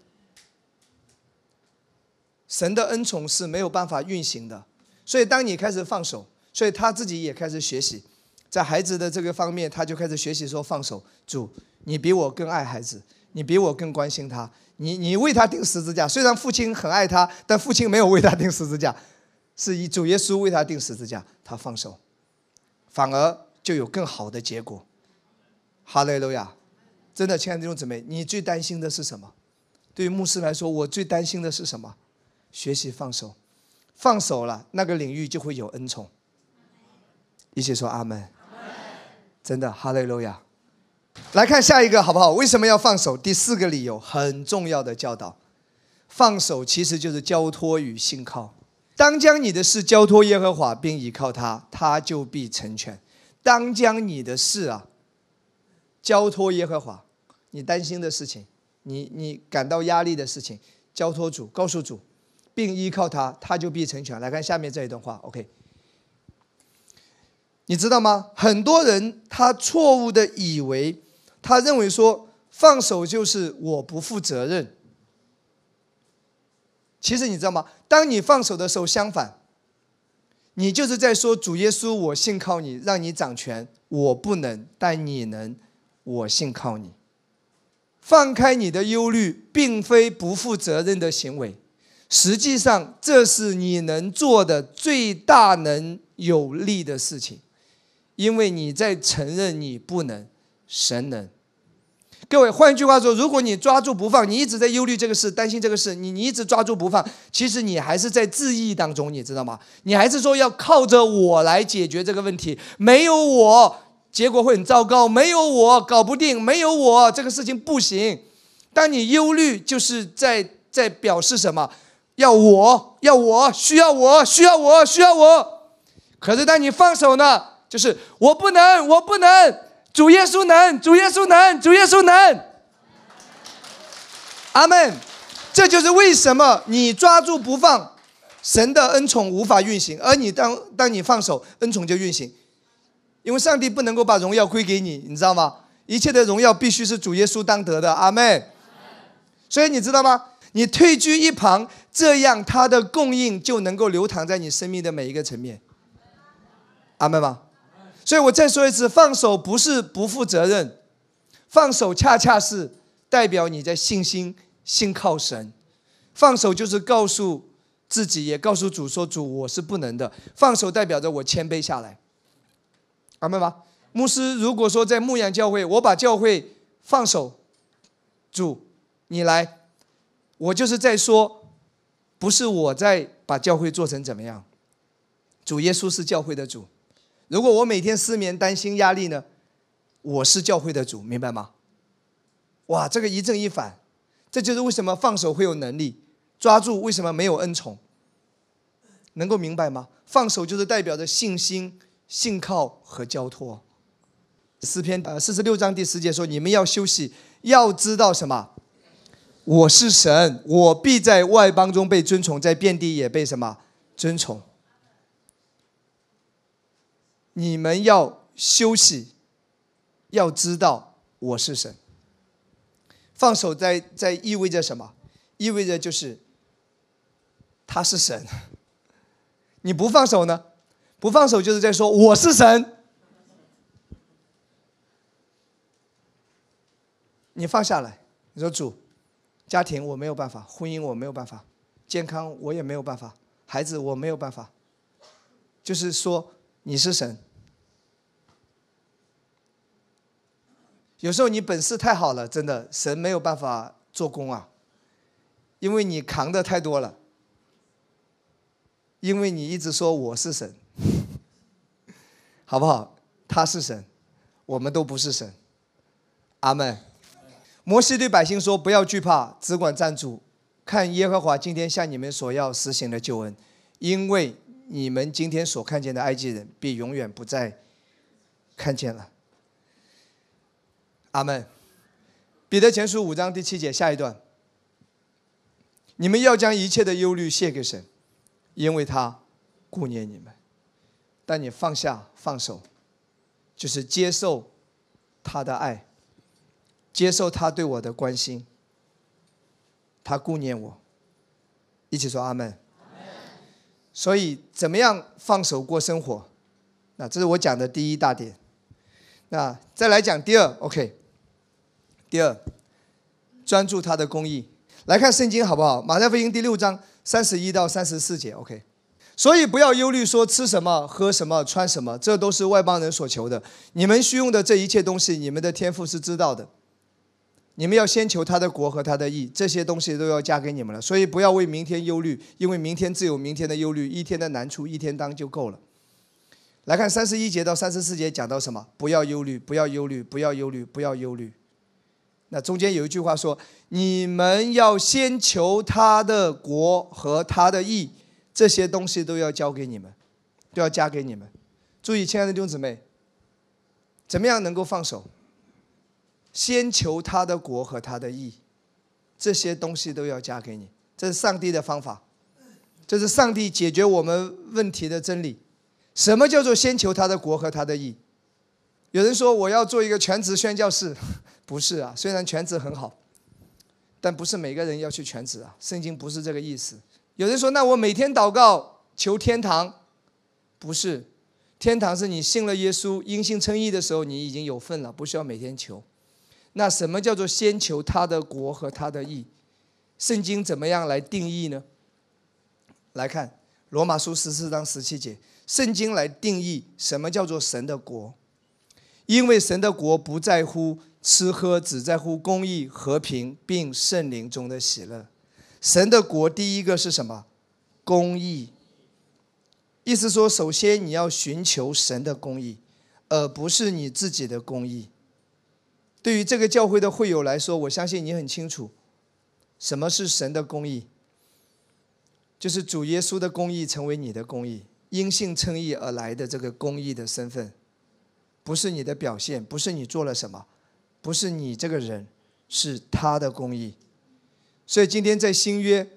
神的恩宠是没有办法运行的。所以，当你开始放手，所以他自己也开始学习，在孩子的这个方面，他就开始学习说放手。主，你比我更爱孩子，你比我更关心他，你你为他钉十字架。虽然父亲很爱他，但父亲没有为他钉十字架，是以主耶稣为他钉十字架，他放手，反而就有更好的结果。哈利路亚！真的，亲爱的弟兄姊妹，你最担心的是什么？对于牧师来说，我最担心的是什么？学习放手。放手了，那个领域就会有恩宠。一起说阿门。真的，哈利路亚。来看下一个好不好？为什么要放手？第四个理由，很重要的教导。放手其实就是交托与信靠。当将你的事交托耶和华，并倚靠他，他就必成全。当将你的事啊，交托耶和华，你担心的事情，你你感到压力的事情，交托主，告诉主。并依靠他，他就必成全。来看下面这一段话，OK？你知道吗？很多人他错误的以为，他认为说放手就是我不负责任。其实你知道吗？当你放手的时候，相反，你就是在说主耶稣，我信靠你，让你掌权，我不能，但你能，我信靠你。放开你的忧虑，并非不负责任的行为。实际上，这是你能做的最大能有力的事情，因为你在承认你不能，神能。各位，换一句话说，如果你抓住不放，你一直在忧虑这个事，担心这个事，你你一直抓住不放，其实你还是在自义当中，你知道吗？你还是说要靠着我来解决这个问题，没有我，结果会很糟糕；没有我，搞不定；没有我，这个事情不行。当你忧虑，就是在在表示什么？要我，要我，需要我，需要我，需要我。可是当你放手呢，就是我不能，我不能。主耶稣能，主耶稣能，主耶稣能。阿门。这就是为什么你抓住不放，神的恩宠无法运行；而你当当你放手，恩宠就运行。因为上帝不能够把荣耀归给你，你知道吗？一切的荣耀必须是主耶稣当得的。阿门。所以你知道吗？你退居一旁，这样他的供应就能够流淌在你生命的每一个层面。阿门吗？所以我再说一次，放手不是不负责任，放手恰恰是代表你在信心、信靠神。放手就是告诉自己，也告诉主说：“主，我是不能的。”放手代表着我谦卑下来。明白吗？牧师如果说在牧羊教会，我把教会放手，主，你来。我就是在说，不是我在把教会做成怎么样。主耶稣是教会的主，如果我每天失眠、担心、压力呢？我是教会的主，明白吗？哇，这个一正一反，这就是为什么放手会有能力，抓住为什么没有恩宠？能够明白吗？放手就是代表着信心、信靠和交托。诗篇呃四十六章第十节说：“你们要休息，要知道什么？”我是神，我必在外邦中被尊崇，在遍地也被什么尊崇？你们要休息，要知道我是神。放手在在意味着什么？意味着就是他是神。你不放手呢？不放手就是在说我是神。你放下来，你说主。家庭我没有办法，婚姻我没有办法，健康我也没有办法，孩子我没有办法。就是说你是神，有时候你本事太好了，真的神没有办法做工啊，因为你扛的太多了，因为你一直说我是神，好不好？他是神，我们都不是神。阿门。摩西对百姓说：“不要惧怕，只管站住，看耶和华今天向你们所要实行的救恩，因为你们今天所看见的埃及人，必永远不再看见了。”阿门。彼得前书五章第七节下一段：你们要将一切的忧虑卸给神，因为他顾念你们。但你放下、放手，就是接受他的爱。接受他对我的关心，他顾念我，一起说阿门。所以怎么样放手过生活？那这是我讲的第一大点。那再来讲第二，OK。第二，专注他的公义。来看圣经好不好？马太福音第六章三十一到三十四节，OK。所以不要忧虑说吃什么、喝什么、穿什么，这都是外邦人所求的。你们需用的这一切东西，你们的天赋是知道的。你们要先求他的国和他的义，这些东西都要加给你们了。所以不要为明天忧虑，因为明天自有明天的忧虑，一天的难处一天当就够了。来看三十一节到三十四节讲到什么？不要忧虑，不要忧虑，不要忧虑，不要忧虑。那中间有一句话说：你们要先求他的国和他的义，这些东西都要交给你们，都要加给你们。注意，亲爱的弟兄姊妹，怎么样能够放手？先求他的国和他的义，这些东西都要加给你。这是上帝的方法，这是上帝解决我们问题的真理。什么叫做先求他的国和他的义？有人说我要做一个全职宣教士，不是啊。虽然全职很好，但不是每个人要去全职啊。圣经不是这个意思。有人说那我每天祷告求天堂，不是。天堂是你信了耶稣因信称义的时候，你已经有份了，不需要每天求。那什么叫做先求他的国和他的义？圣经怎么样来定义呢？来看罗马书十四章十七节，圣经来定义什么叫做神的国。因为神的国不在乎吃喝，只在乎公义、和平，并圣灵中的喜乐。神的国第一个是什么？公义。意思说，首先你要寻求神的公义，而不是你自己的公义。对于这个教会的会友来说，我相信你很清楚，什么是神的公义，就是主耶稣的公义成为你的公义，因信称义而来的这个公义的身份，不是你的表现，不是你做了什么，不是你这个人，是他的公义。所以今天在新约，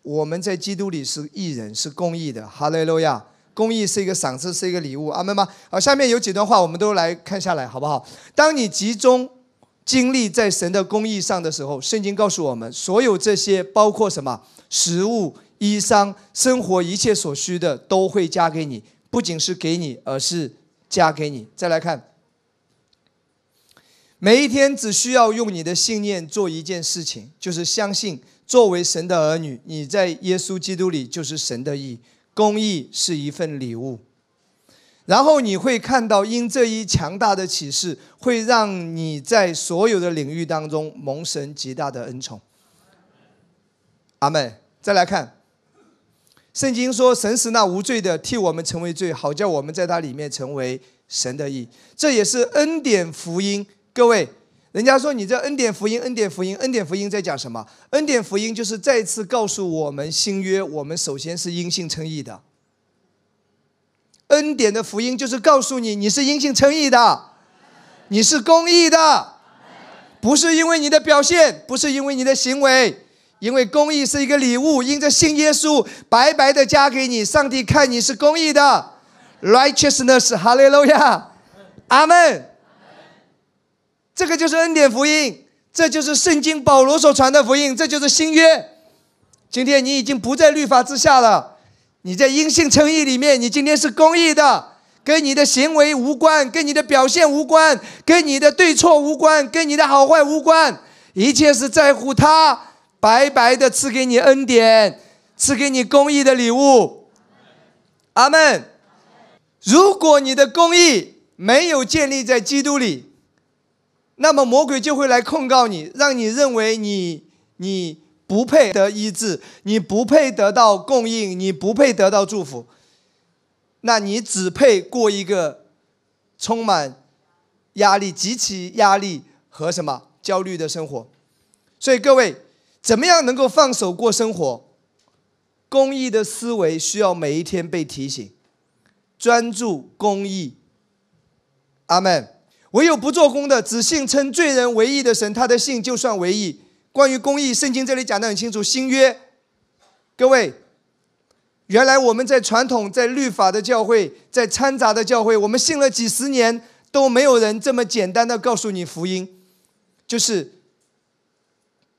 我们在基督里是义人，是公义的。哈利路亚。公益是一个赏赐，是一个礼物，阿门吗？好，下面有几段话，我们都来看下来，好不好？当你集中精力在神的公义上的时候，圣经告诉我们，所有这些包括什么？食物、衣裳、生活一切所需的，都会加给你，不仅是给你，而是加给你。再来看，每一天只需要用你的信念做一件事情，就是相信，作为神的儿女，你在耶稣基督里就是神的义。公益是一份礼物，然后你会看到，因这一强大的启示，会让你在所有的领域当中蒙神极大的恩宠。阿门。再来看，圣经说，神使那无罪的，替我们成为罪，好叫我们在他里面成为神的义。这也是恩典福音，各位。人家说你这恩典福音，恩典福音，恩典福音在讲什么？恩典福音就是再次告诉我们新约，我们首先是因信称义的。恩典的福音就是告诉你，你是因信称义的，你是公义的，不是因为你的表现，不是因为你的行为，因为公义是一个礼物，因着信耶稣白白的加给你，上帝看你是公义的，righteousness，哈利路亚，阿门。这个就是恩典福音，这就是圣经保罗所传的福音，这就是新约。今天你已经不在律法之下了，你在阴性称义里面，你今天是公义的，跟你的行为无关，跟你的表现无关，跟你的对错无关，跟你的好坏无关，一切是在乎他白白的赐给你恩典，赐给你公义的礼物。阿门。如果你的公义没有建立在基督里，那么魔鬼就会来控告你，让你认为你你不配得医治，你不配得到供应，你不配得到祝福。那你只配过一个充满压力、极其压力和什么焦虑的生活。所以各位，怎么样能够放手过生活？公益的思维需要每一天被提醒，专注公益。阿门。唯有不做工的，只信称罪人为义的神，他的信就算为义。关于公义，圣经这里讲的很清楚。新约，各位，原来我们在传统、在律法的教会、在掺杂的教会，我们信了几十年，都没有人这么简单的告诉你福音，就是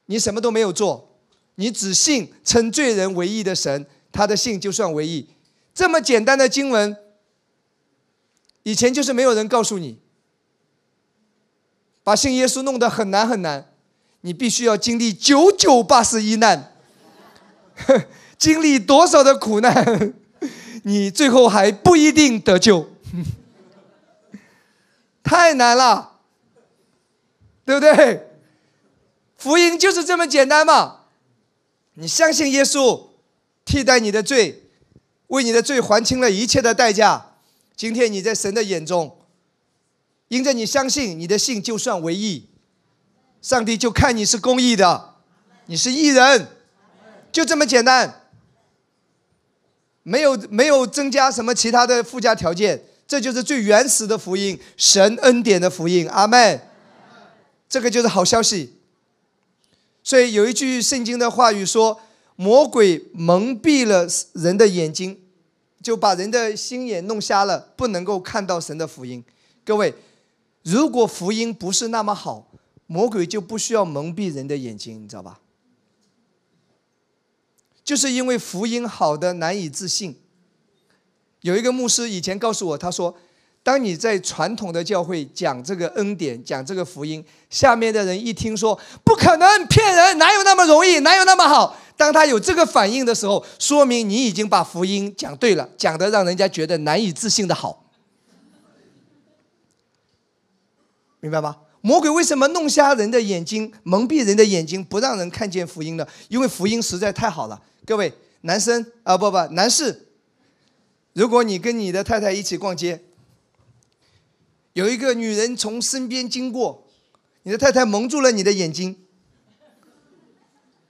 你什么都没有做，你只信称罪人为义的神，他的信就算为义。这么简单的经文，以前就是没有人告诉你。把信耶稣弄得很难很难，你必须要经历九九八十一难，经历多少的苦难，你最后还不一定得救，太难了，对不对？福音就是这么简单嘛，你相信耶稣，替代你的罪，为你的罪还清了一切的代价，今天你在神的眼中。因着你相信，你的信就算为义，上帝就看你是公义的，你是义人，就这么简单，没有没有增加什么其他的附加条件，这就是最原始的福音，神恩典的福音，阿门。这个就是好消息。所以有一句圣经的话语说：“魔鬼蒙蔽了人的眼睛，就把人的心眼弄瞎了，不能够看到神的福音。”各位。如果福音不是那么好，魔鬼就不需要蒙蔽人的眼睛，你知道吧？就是因为福音好的难以置信。有一个牧师以前告诉我，他说：“当你在传统的教会讲这个恩典、讲这个福音，下面的人一听说不可能骗人，哪有那么容易，哪有那么好？当他有这个反应的时候，说明你已经把福音讲对了，讲的让人家觉得难以置信的好。”明白吗？魔鬼为什么弄瞎人的眼睛、蒙蔽人的眼睛，不让人看见福音呢？因为福音实在太好了。各位男生啊，不不，男士，如果你跟你的太太一起逛街，有一个女人从身边经过，你的太太蒙住了你的眼睛，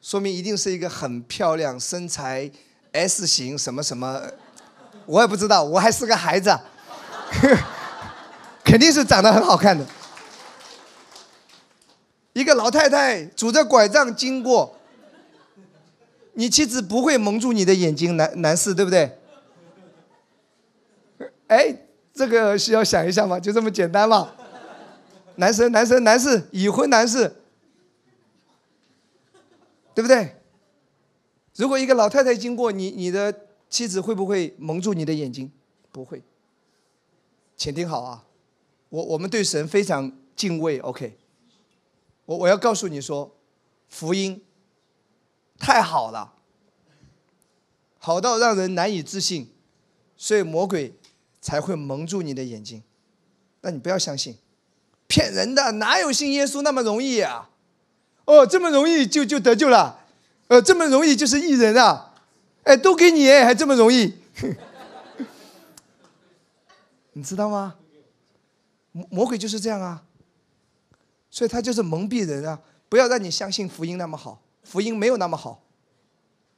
说明一定是一个很漂亮、身材 S 型什么什么，我也不知道，我还是个孩子，肯定是长得很好看的。一个老太太拄着拐杖经过，你妻子不会蒙住你的眼睛，男男士对不对？哎，这个需要想一下吗？就这么简单吗？男生、男生、男士，已婚男士，对不对？如果一个老太太经过你，你的妻子会不会蒙住你的眼睛？不会。请听好啊，我我们对神非常敬畏，OK。我我要告诉你说，福音太好了，好到让人难以置信，所以魔鬼才会蒙住你的眼睛。那你不要相信，骗人的，哪有信耶稣那么容易啊？哦，这么容易就就得救了？呃，这么容易就是艺人啊？哎，都给你还这么容易？你知道吗？魔魔鬼就是这样啊。所以他就是蒙蔽人啊！不要让你相信福音那么好，福音没有那么好。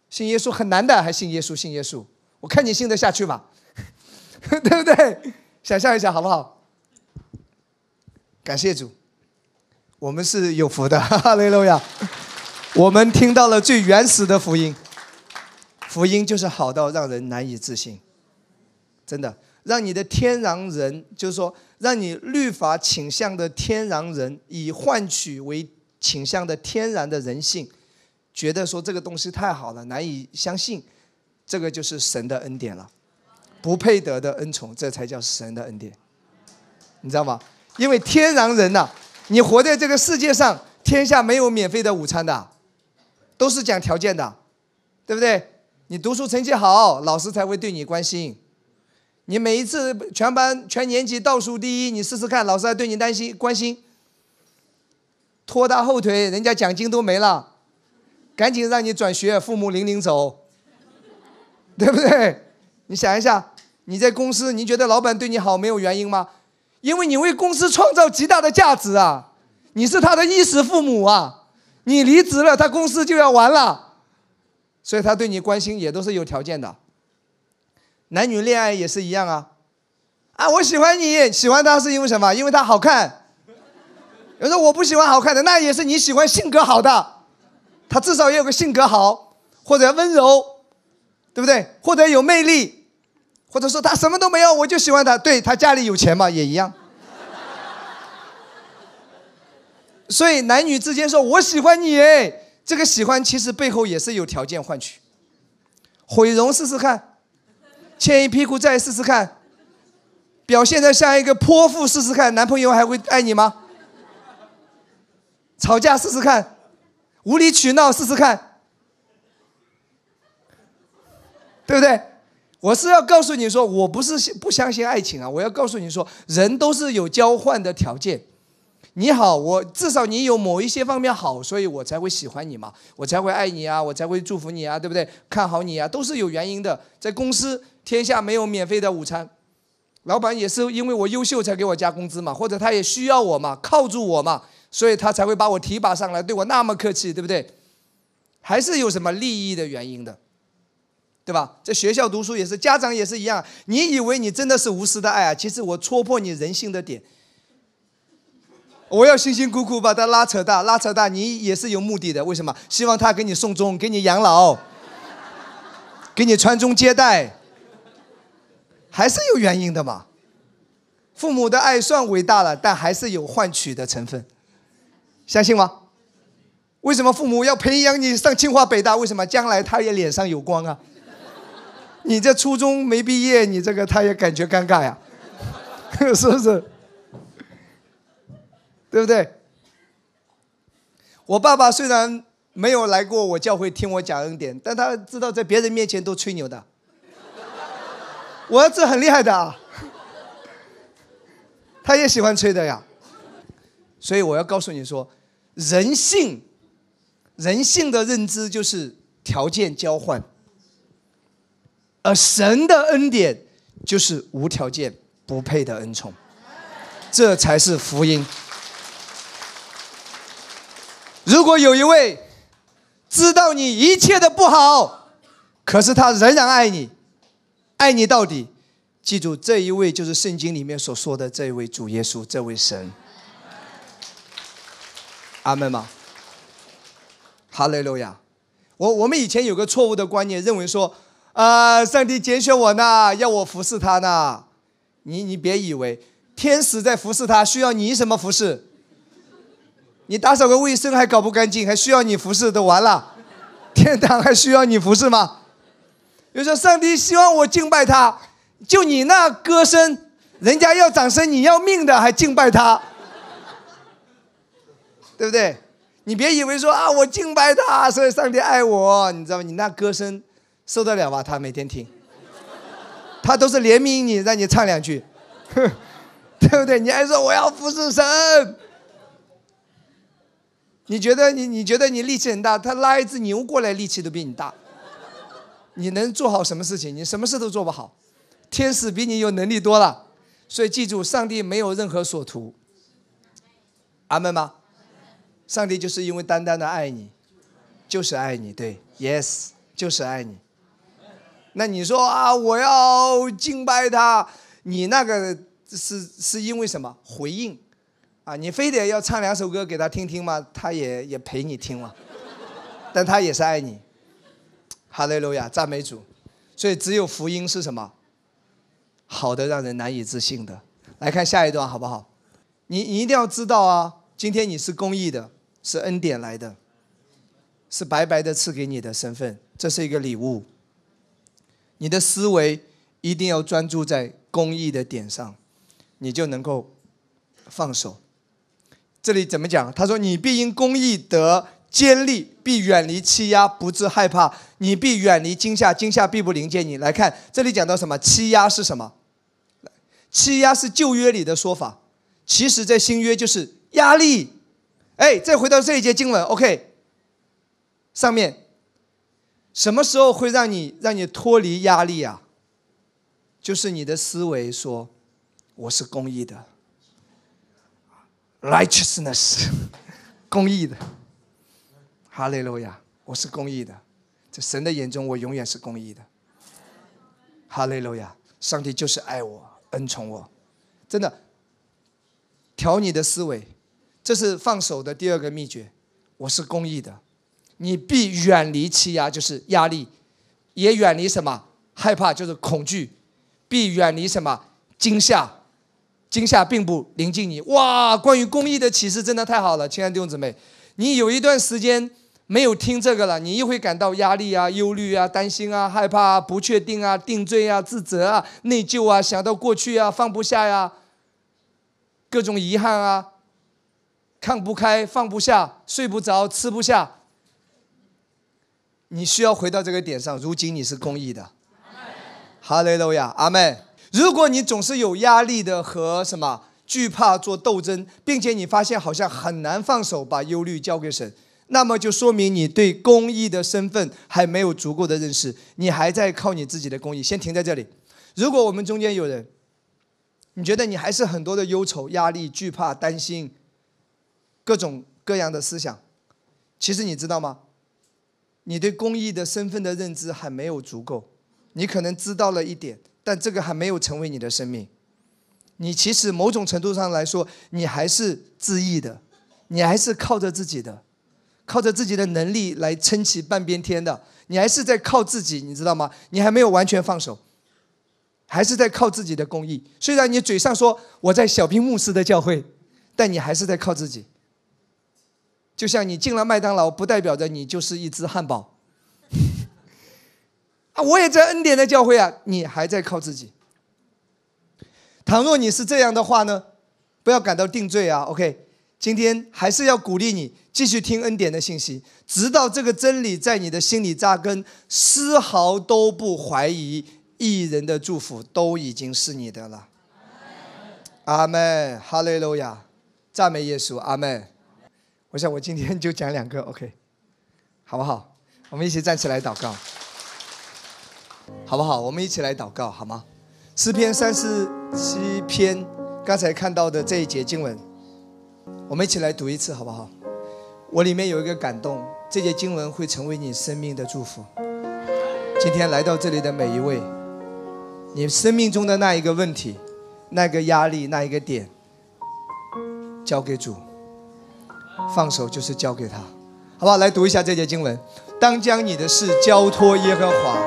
信耶稣很难的，还信耶稣？信耶稣？我看你信得下去吗？对不对？想象一下好不好？感谢主，我们是有福的，哈利路亚！我们听到了最原始的福音，福音就是好到让人难以置信，真的。让你的天然人，就是说，让你律法倾向的天然人，以换取为倾向的天然的人性，觉得说这个东西太好了，难以相信，这个就是神的恩典了，不配得的恩宠，这才叫神的恩典，你知道吗？因为天然人呐，你活在这个世界上，天下没有免费的午餐的，都是讲条件的，对不对？你读书成绩好，老师才会对你关心。你每一次全班全年级倒数第一，你试试看，老师还对你担心关心，拖大后腿，人家奖金都没了，赶紧让你转学，父母领领走，对不对？你想一下，你在公司，你觉得老板对你好没有原因吗？因为你为公司创造极大的价值啊，你是他的衣食父母啊，你离职了，他公司就要完了，所以他对你关心也都是有条件的。男女恋爱也是一样啊，啊，我喜欢你，喜欢他是因为什么？因为他好看。有人说我不喜欢好看的，那也是你喜欢性格好的，他至少也有个性格好，或者温柔，对不对？或者有魅力。或者说他什么都没有，我就喜欢他。对他家里有钱嘛，也一样。所以男女之间说“我喜欢你”，这个喜欢其实背后也是有条件换取。毁容试试看，欠一屁股债试试看，表现的像一个泼妇试试看，男朋友还会爱你吗？吵架试试看，无理取闹试试看，对不对？我是要告诉你说，我不是不相信爱情啊！我要告诉你说，人都是有交换的条件。你好，我至少你有某一些方面好，所以我才会喜欢你嘛，我才会爱你啊，我才会祝福你啊，对不对？看好你啊，都是有原因的。在公司，天下没有免费的午餐，老板也是因为我优秀才给我加工资嘛，或者他也需要我嘛，靠住我嘛，所以他才会把我提拔上来，对我那么客气，对不对？还是有什么利益的原因的。对吧？在学校读书也是，家长也是一样。你以为你真的是无私的爱啊？其实我戳破你人性的点。我要辛辛苦苦把他拉扯大，拉扯大，你也是有目的的。为什么？希望他给你送终，给你养老，给你传宗接代，还是有原因的嘛？父母的爱算伟大了，但还是有换取的成分，相信吗？为什么父母要培养你上清华北大？为什么？将来他也脸上有光啊。你这初中没毕业，你这个他也感觉尴尬呀，是不是？对不对？我爸爸虽然没有来过我教会听我讲恩典，但他知道在别人面前都吹牛的。我儿子很厉害的啊，他也喜欢吹的呀。所以我要告诉你说，人性，人性的认知就是条件交换。而神的恩典就是无条件、不配的恩宠，这才是福音。如果有一位知道你一切的不好，可是他仍然爱你，爱你到底，记住这一位就是圣经里面所说的这一位主耶稣，这位神。阿门吗？哈利路亚！我我们以前有个错误的观念，认为说。啊！上帝拣选我呢，要我服侍他呢。你你别以为天使在服侍他，需要你什么服侍？你打扫个卫生还搞不干净，还需要你服侍都完了。天堂还需要你服侍吗？比如说，上帝希望我敬拜他，就你那歌声，人家要掌声，你要命的还敬拜他，对不对？你别以为说啊，我敬拜他，所以上帝爱我，你知道吗？你那歌声。受得了吧？他每天听，他都是怜悯你，让你唱两句，对不对？你还说我要服侍神，你觉得你你觉得你力气很大，他拉一只牛过来力气都比你大，你能做好什么事情？你什么事都做不好，天使比你有能力多了，所以记住，上帝没有任何所图。阿门吗？上帝就是因为单单的爱你，就是爱你，对，yes，就是爱你。那你说啊，我要敬拜他，你那个是是因为什么回应？啊，你非得要唱两首歌给他听听吗？他也也陪你听嘛，但他也是爱你。哈利路亚，赞美主。所以只有福音是什么？好的，让人难以置信的。来看下一段好不好？你你一定要知道啊，今天你是公益的，是恩典来的，是白白的赐给你的身份，这是一个礼物。你的思维一定要专注在公益的点上，你就能够放手。这里怎么讲？他说：“你必因公益得坚立，必远离欺压，不致害怕。你必远离惊吓，惊吓必不临见你。”来看这里讲到什么？欺压是什么？欺压是旧约里的说法，其实在新约就是压力。哎，再回到这一节经文，OK，上面。什么时候会让你让你脱离压力啊？就是你的思维说，我是公益的，righteousness，公义的。哈利路亚，我是公义的，在神的眼中我永远是公义的。哈利路亚，上帝就是爱我，恩宠我，真的。调你的思维，这是放手的第二个秘诀。我是公义的，你必远离欺压，就是压力，也远离什么害怕，就是恐惧，必远离什么惊吓，惊吓并不临近你。哇，关于公义的启示真的太好了，亲爱的弟兄姊妹，你有一段时间没有听这个了，你又会感到压力啊、忧虑啊、担心啊、害怕啊、不确定啊、定罪啊、自责啊、内疚啊、想到过去啊、放不下呀。各种遗憾啊，看不开、放不下、睡不着、吃不下，你需要回到这个点上。如今你是公义的，哈利路亚，阿门。如果你总是有压力的和什么惧怕做斗争，并且你发现好像很难放手把忧虑交给神，那么就说明你对公益的身份还没有足够的认识，你还在靠你自己的公益。先停在这里。如果我们中间有人，你觉得你还是很多的忧愁、压力、惧怕、担心，各种各样的思想。其实你知道吗？你对公益的身份的认知还没有足够。你可能知道了一点，但这个还没有成为你的生命。你其实某种程度上来说，你还是自意的，你还是靠着自己的，靠着自己的能力来撑起半边天的。你还是在靠自己，你知道吗？你还没有完全放手。还是在靠自己的公益。虽然你嘴上说我在小兵牧师的教会，但你还是在靠自己。就像你进了麦当劳，不代表着你就是一只汉堡。啊，我也在恩典的教会啊，你还在靠自己。倘若你是这样的话呢，不要感到定罪啊。OK，今天还是要鼓励你继续听恩典的信息，直到这个真理在你的心里扎根，丝毫都不怀疑。艺人的祝福都已经是你的了，阿门，哈利路亚，赞美耶稣，阿门。我想我今天就讲两个，OK，好不好？我们一起站起来祷告，好不好？我们一起来祷告，好吗？诗篇三十七篇，刚才看到的这一节经文，我们一起来读一次，好不好？我里面有一个感动，这节经文会成为你生命的祝福。今天来到这里的每一位。你生命中的那一个问题，那个压力，那一个点，交给主，放手就是交给他，好不好？来读一下这节经文：当将你的事交托耶和华，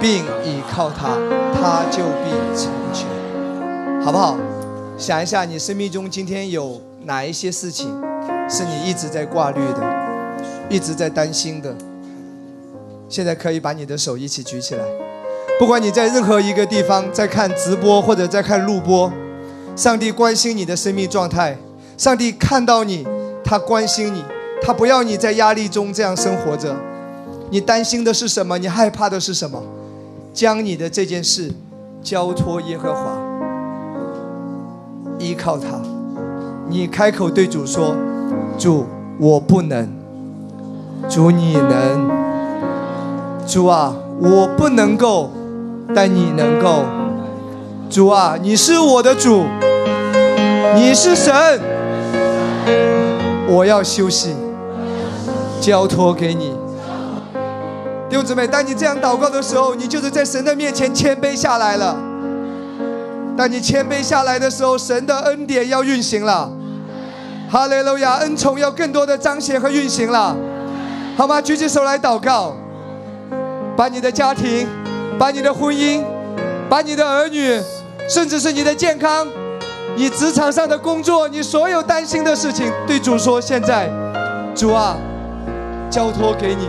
并倚靠他，他就必成全，好不好？想一下，你生命中今天有哪一些事情，是你一直在挂虑的，一直在担心的？现在可以把你的手一起举起来。不管你在任何一个地方在看直播或者在看录播，上帝关心你的生命状态，上帝看到你，他关心你，他不要你在压力中这样生活着。你担心的是什么？你害怕的是什么？将你的这件事交托耶和华，依靠他。你开口对主说：“主，我不能。主，你能。主啊，我不能够。”但你能够，主啊，你是我的主，你是神，我要休息，交托给你。弟兄姊妹，当你这样祷告的时候，你就是在神的面前谦卑下来了。当你谦卑下来的时候，神的恩典要运行了，哈利路亚，恩宠要更多的彰显和运行了，好吗？举起手来祷告，把你的家庭。把你的婚姻，把你的儿女，甚至是你的健康，你职场上的工作，你所有担心的事情，对主说：现在，主啊，交托给你。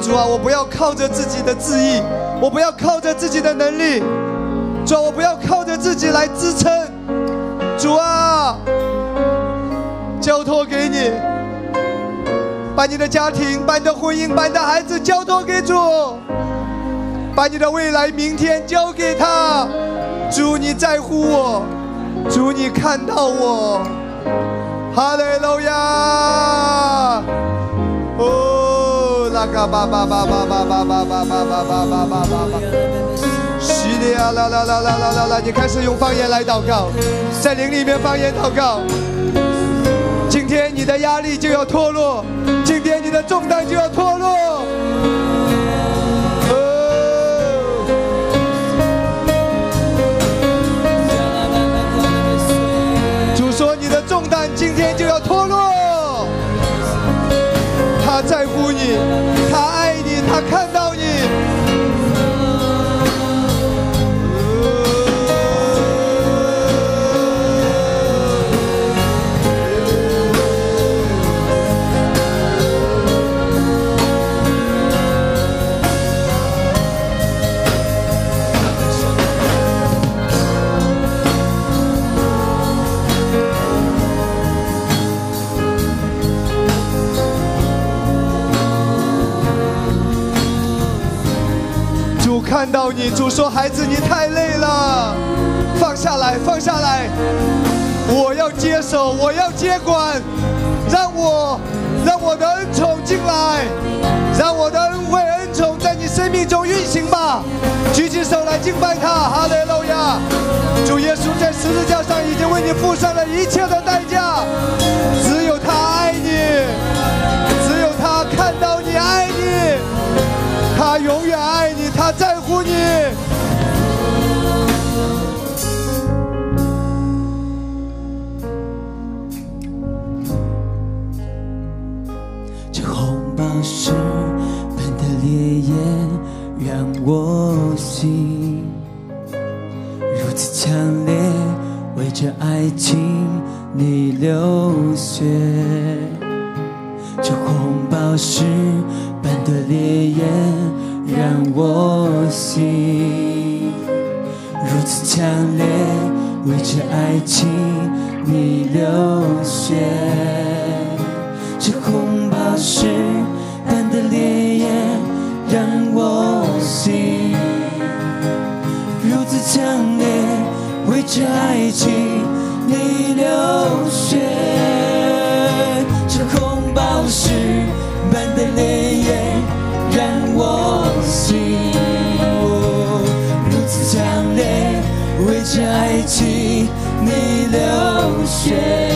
主啊，我不要靠着自己的智意，我不要靠着自己的能力，主啊，我不要靠着自己来支撑。主啊，交托给你，把你的家庭，把你的婚姻，把你的孩子交托给主。把你的未来、明天交给他，主你在乎我，主你看到我，哈利路亚！哦，拉嘎巴巴巴巴巴巴巴巴巴巴巴巴巴巴，西利亚啦啦啦啦啦啦啦！你开始用方言来祷告，在灵里面方言祷告。今天你的压力就要脱落，今天你的重担就要脱落。主说你的重担今天就要脱落。他在乎你，他爱你，他看到你。看到你，主说：“孩子，你太累了，放下来，放下来，我要接手，我要接管，让我，让我的恩宠进来，让我的恩惠、恩宠在你生命中运行吧。举起手来敬拜他，哈利路亚！主耶稣在十字架上已经为你付上了一切的代价，这爱情你流血。这红宝石般的烈焰让我心如此强烈，为这爱情你流血。这红宝石般的烈焰让我心如此强烈，为这爱情你流血。这红宝石般的烈焰让我心如此强烈，为这爱情你流血。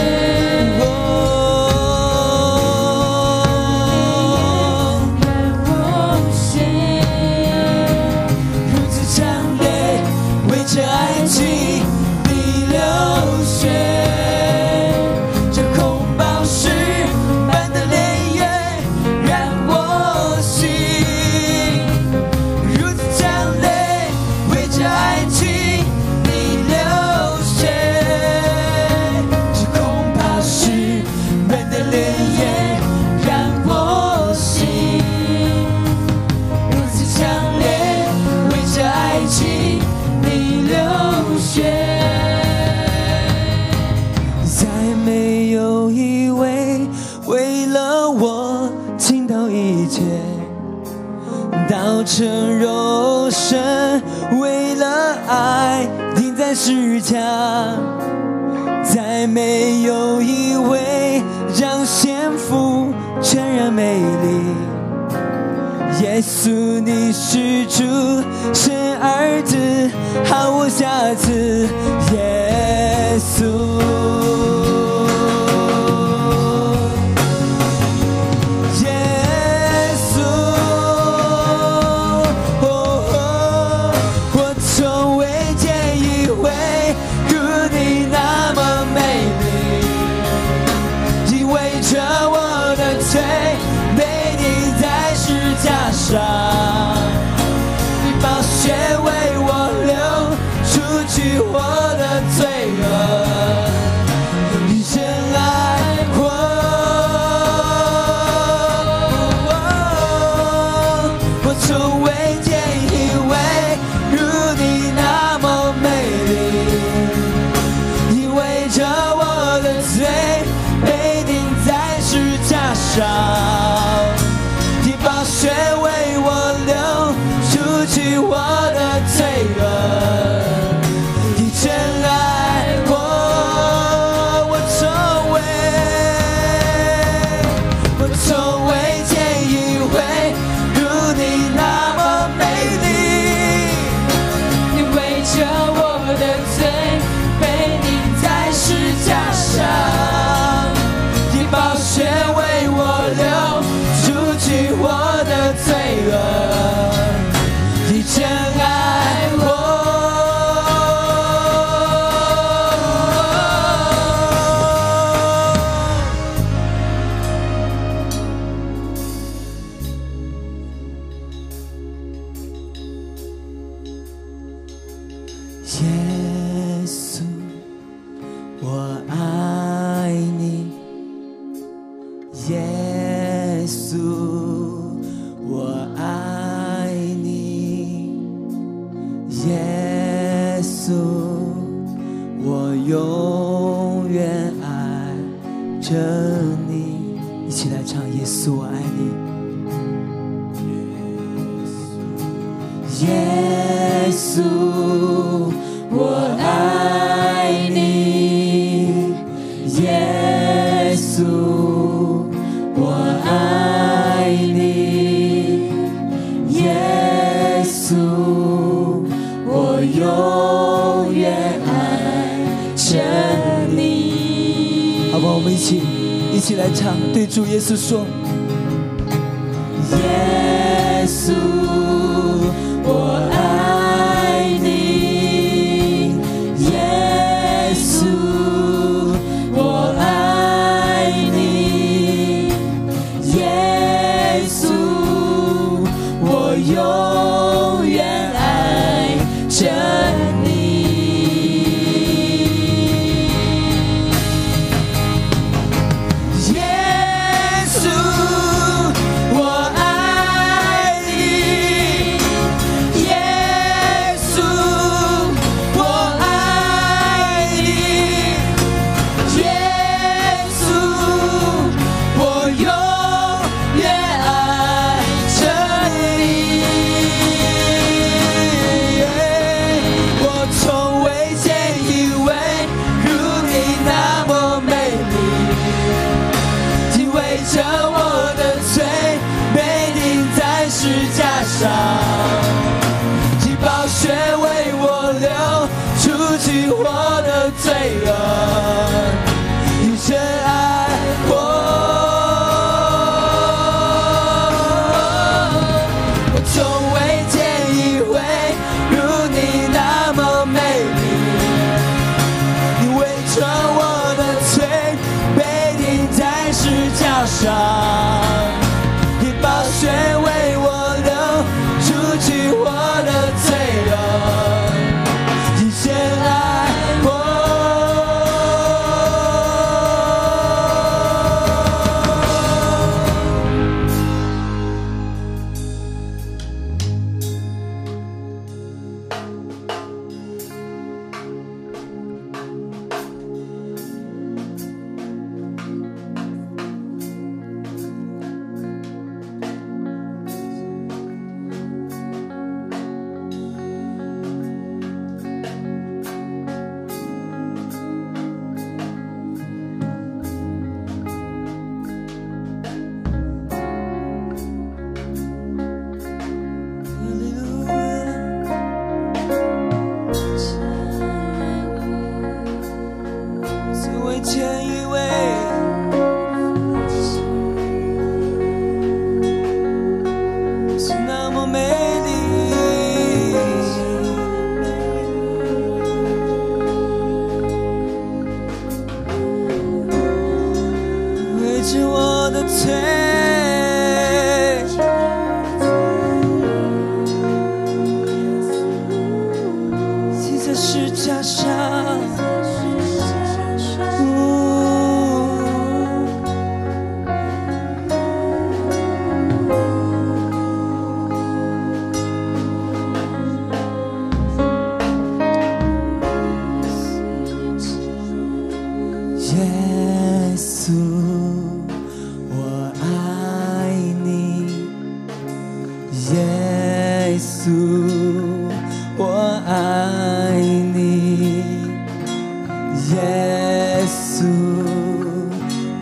是家。再没有一位让幸福全然美丽。耶稣，你是主，神儿子，毫无瑕疵。耶稣，isso.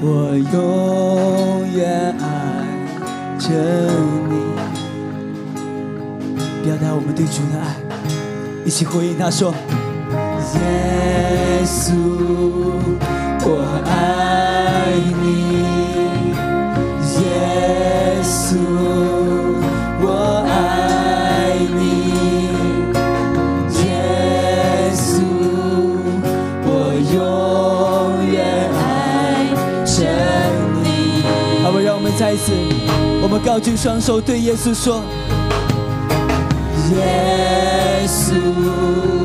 我永远爱着你。表达我们对主的爱，一起回应他说：耶稣，我爱你。高举双手对耶稣说耶稣。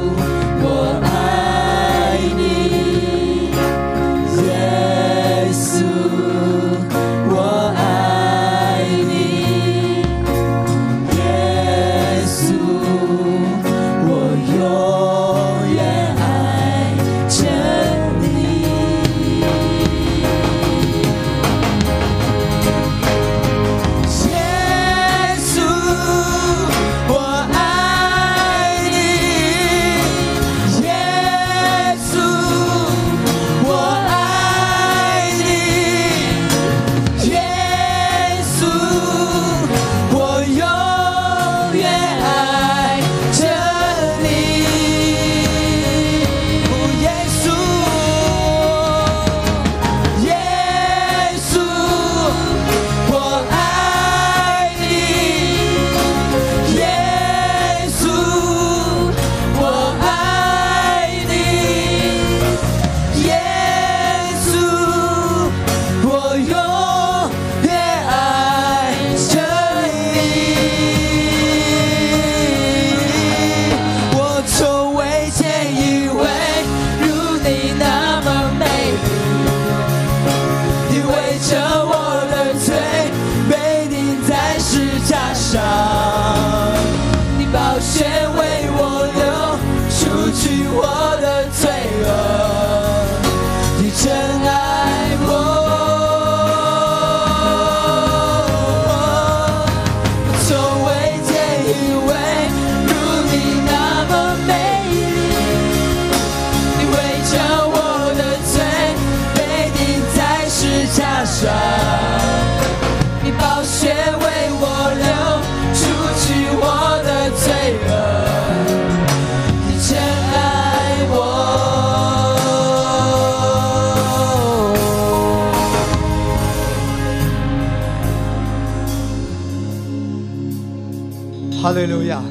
哈利路亚！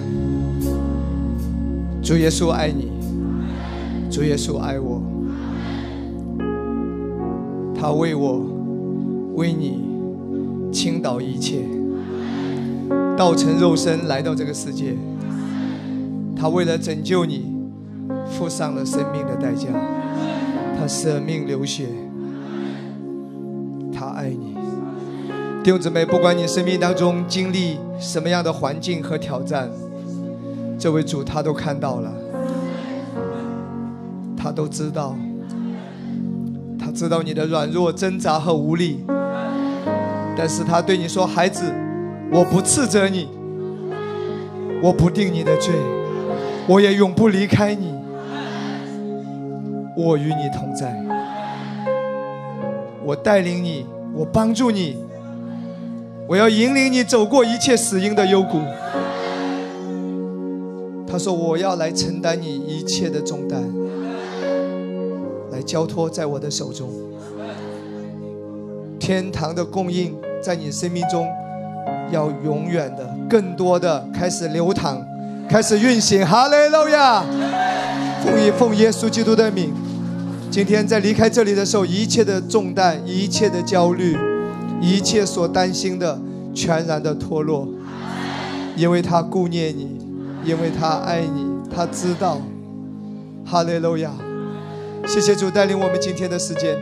主耶稣爱你，主耶稣爱我，他为我，为你倾倒一切，道成肉身来到这个世界，他为了拯救你，付上了生命的代价，他舍命流血，弟兄姊妹，不管你生命当中经历什么样的环境和挑战，这位主他都看到了，他都知道，他知道你的软弱、挣扎和无力，但是他对你说：“孩子，我不斥责你，我不定你的罪，我也永不离开你，我与你同在，我带领你，我帮助你。”我要引领你走过一切死荫的幽谷。他说：“我要来承担你一切的重担，来交托在我的手中。天堂的供应在你生命中，要永远的、更多的开始流淌，开始运行。哈利路亚！奉耶奉耶稣基督的名，今天在离开这里的时候，一切的重担，一切的焦虑。”一切所担心的，全然的脱落，因为他顾念你，因为他爱你，他知道。哈利路亚！谢谢主带领我们今天的时间。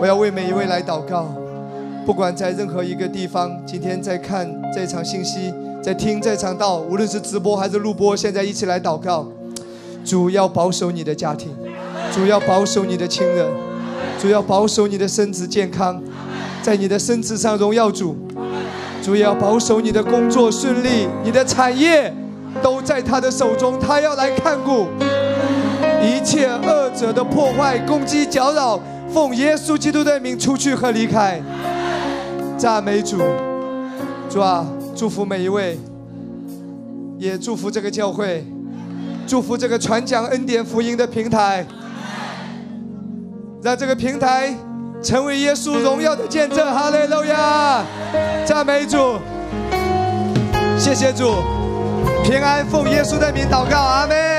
我要为每一位来祷告，不管在任何一个地方，今天在看这场信息，在听这场道，无论是直播还是录播，现在一起来祷告。主要保守你的家庭，主要保守你的亲人，主要保守你的身子健康。在你的身子上荣耀主，主要保守你的工作顺利，你的产业都在他的手中，他要来看顾一切恶者的破坏、攻击、搅扰，奉耶稣基督的名出去和离开。赞美主，主啊，祝福每一位，也祝福这个教会，祝福这个传讲恩典福音的平台，让这个平台。成为耶稣荣耀的见证，哈利路亚！赞美主，谢谢主，平安奉耶稣的名祷告，阿门。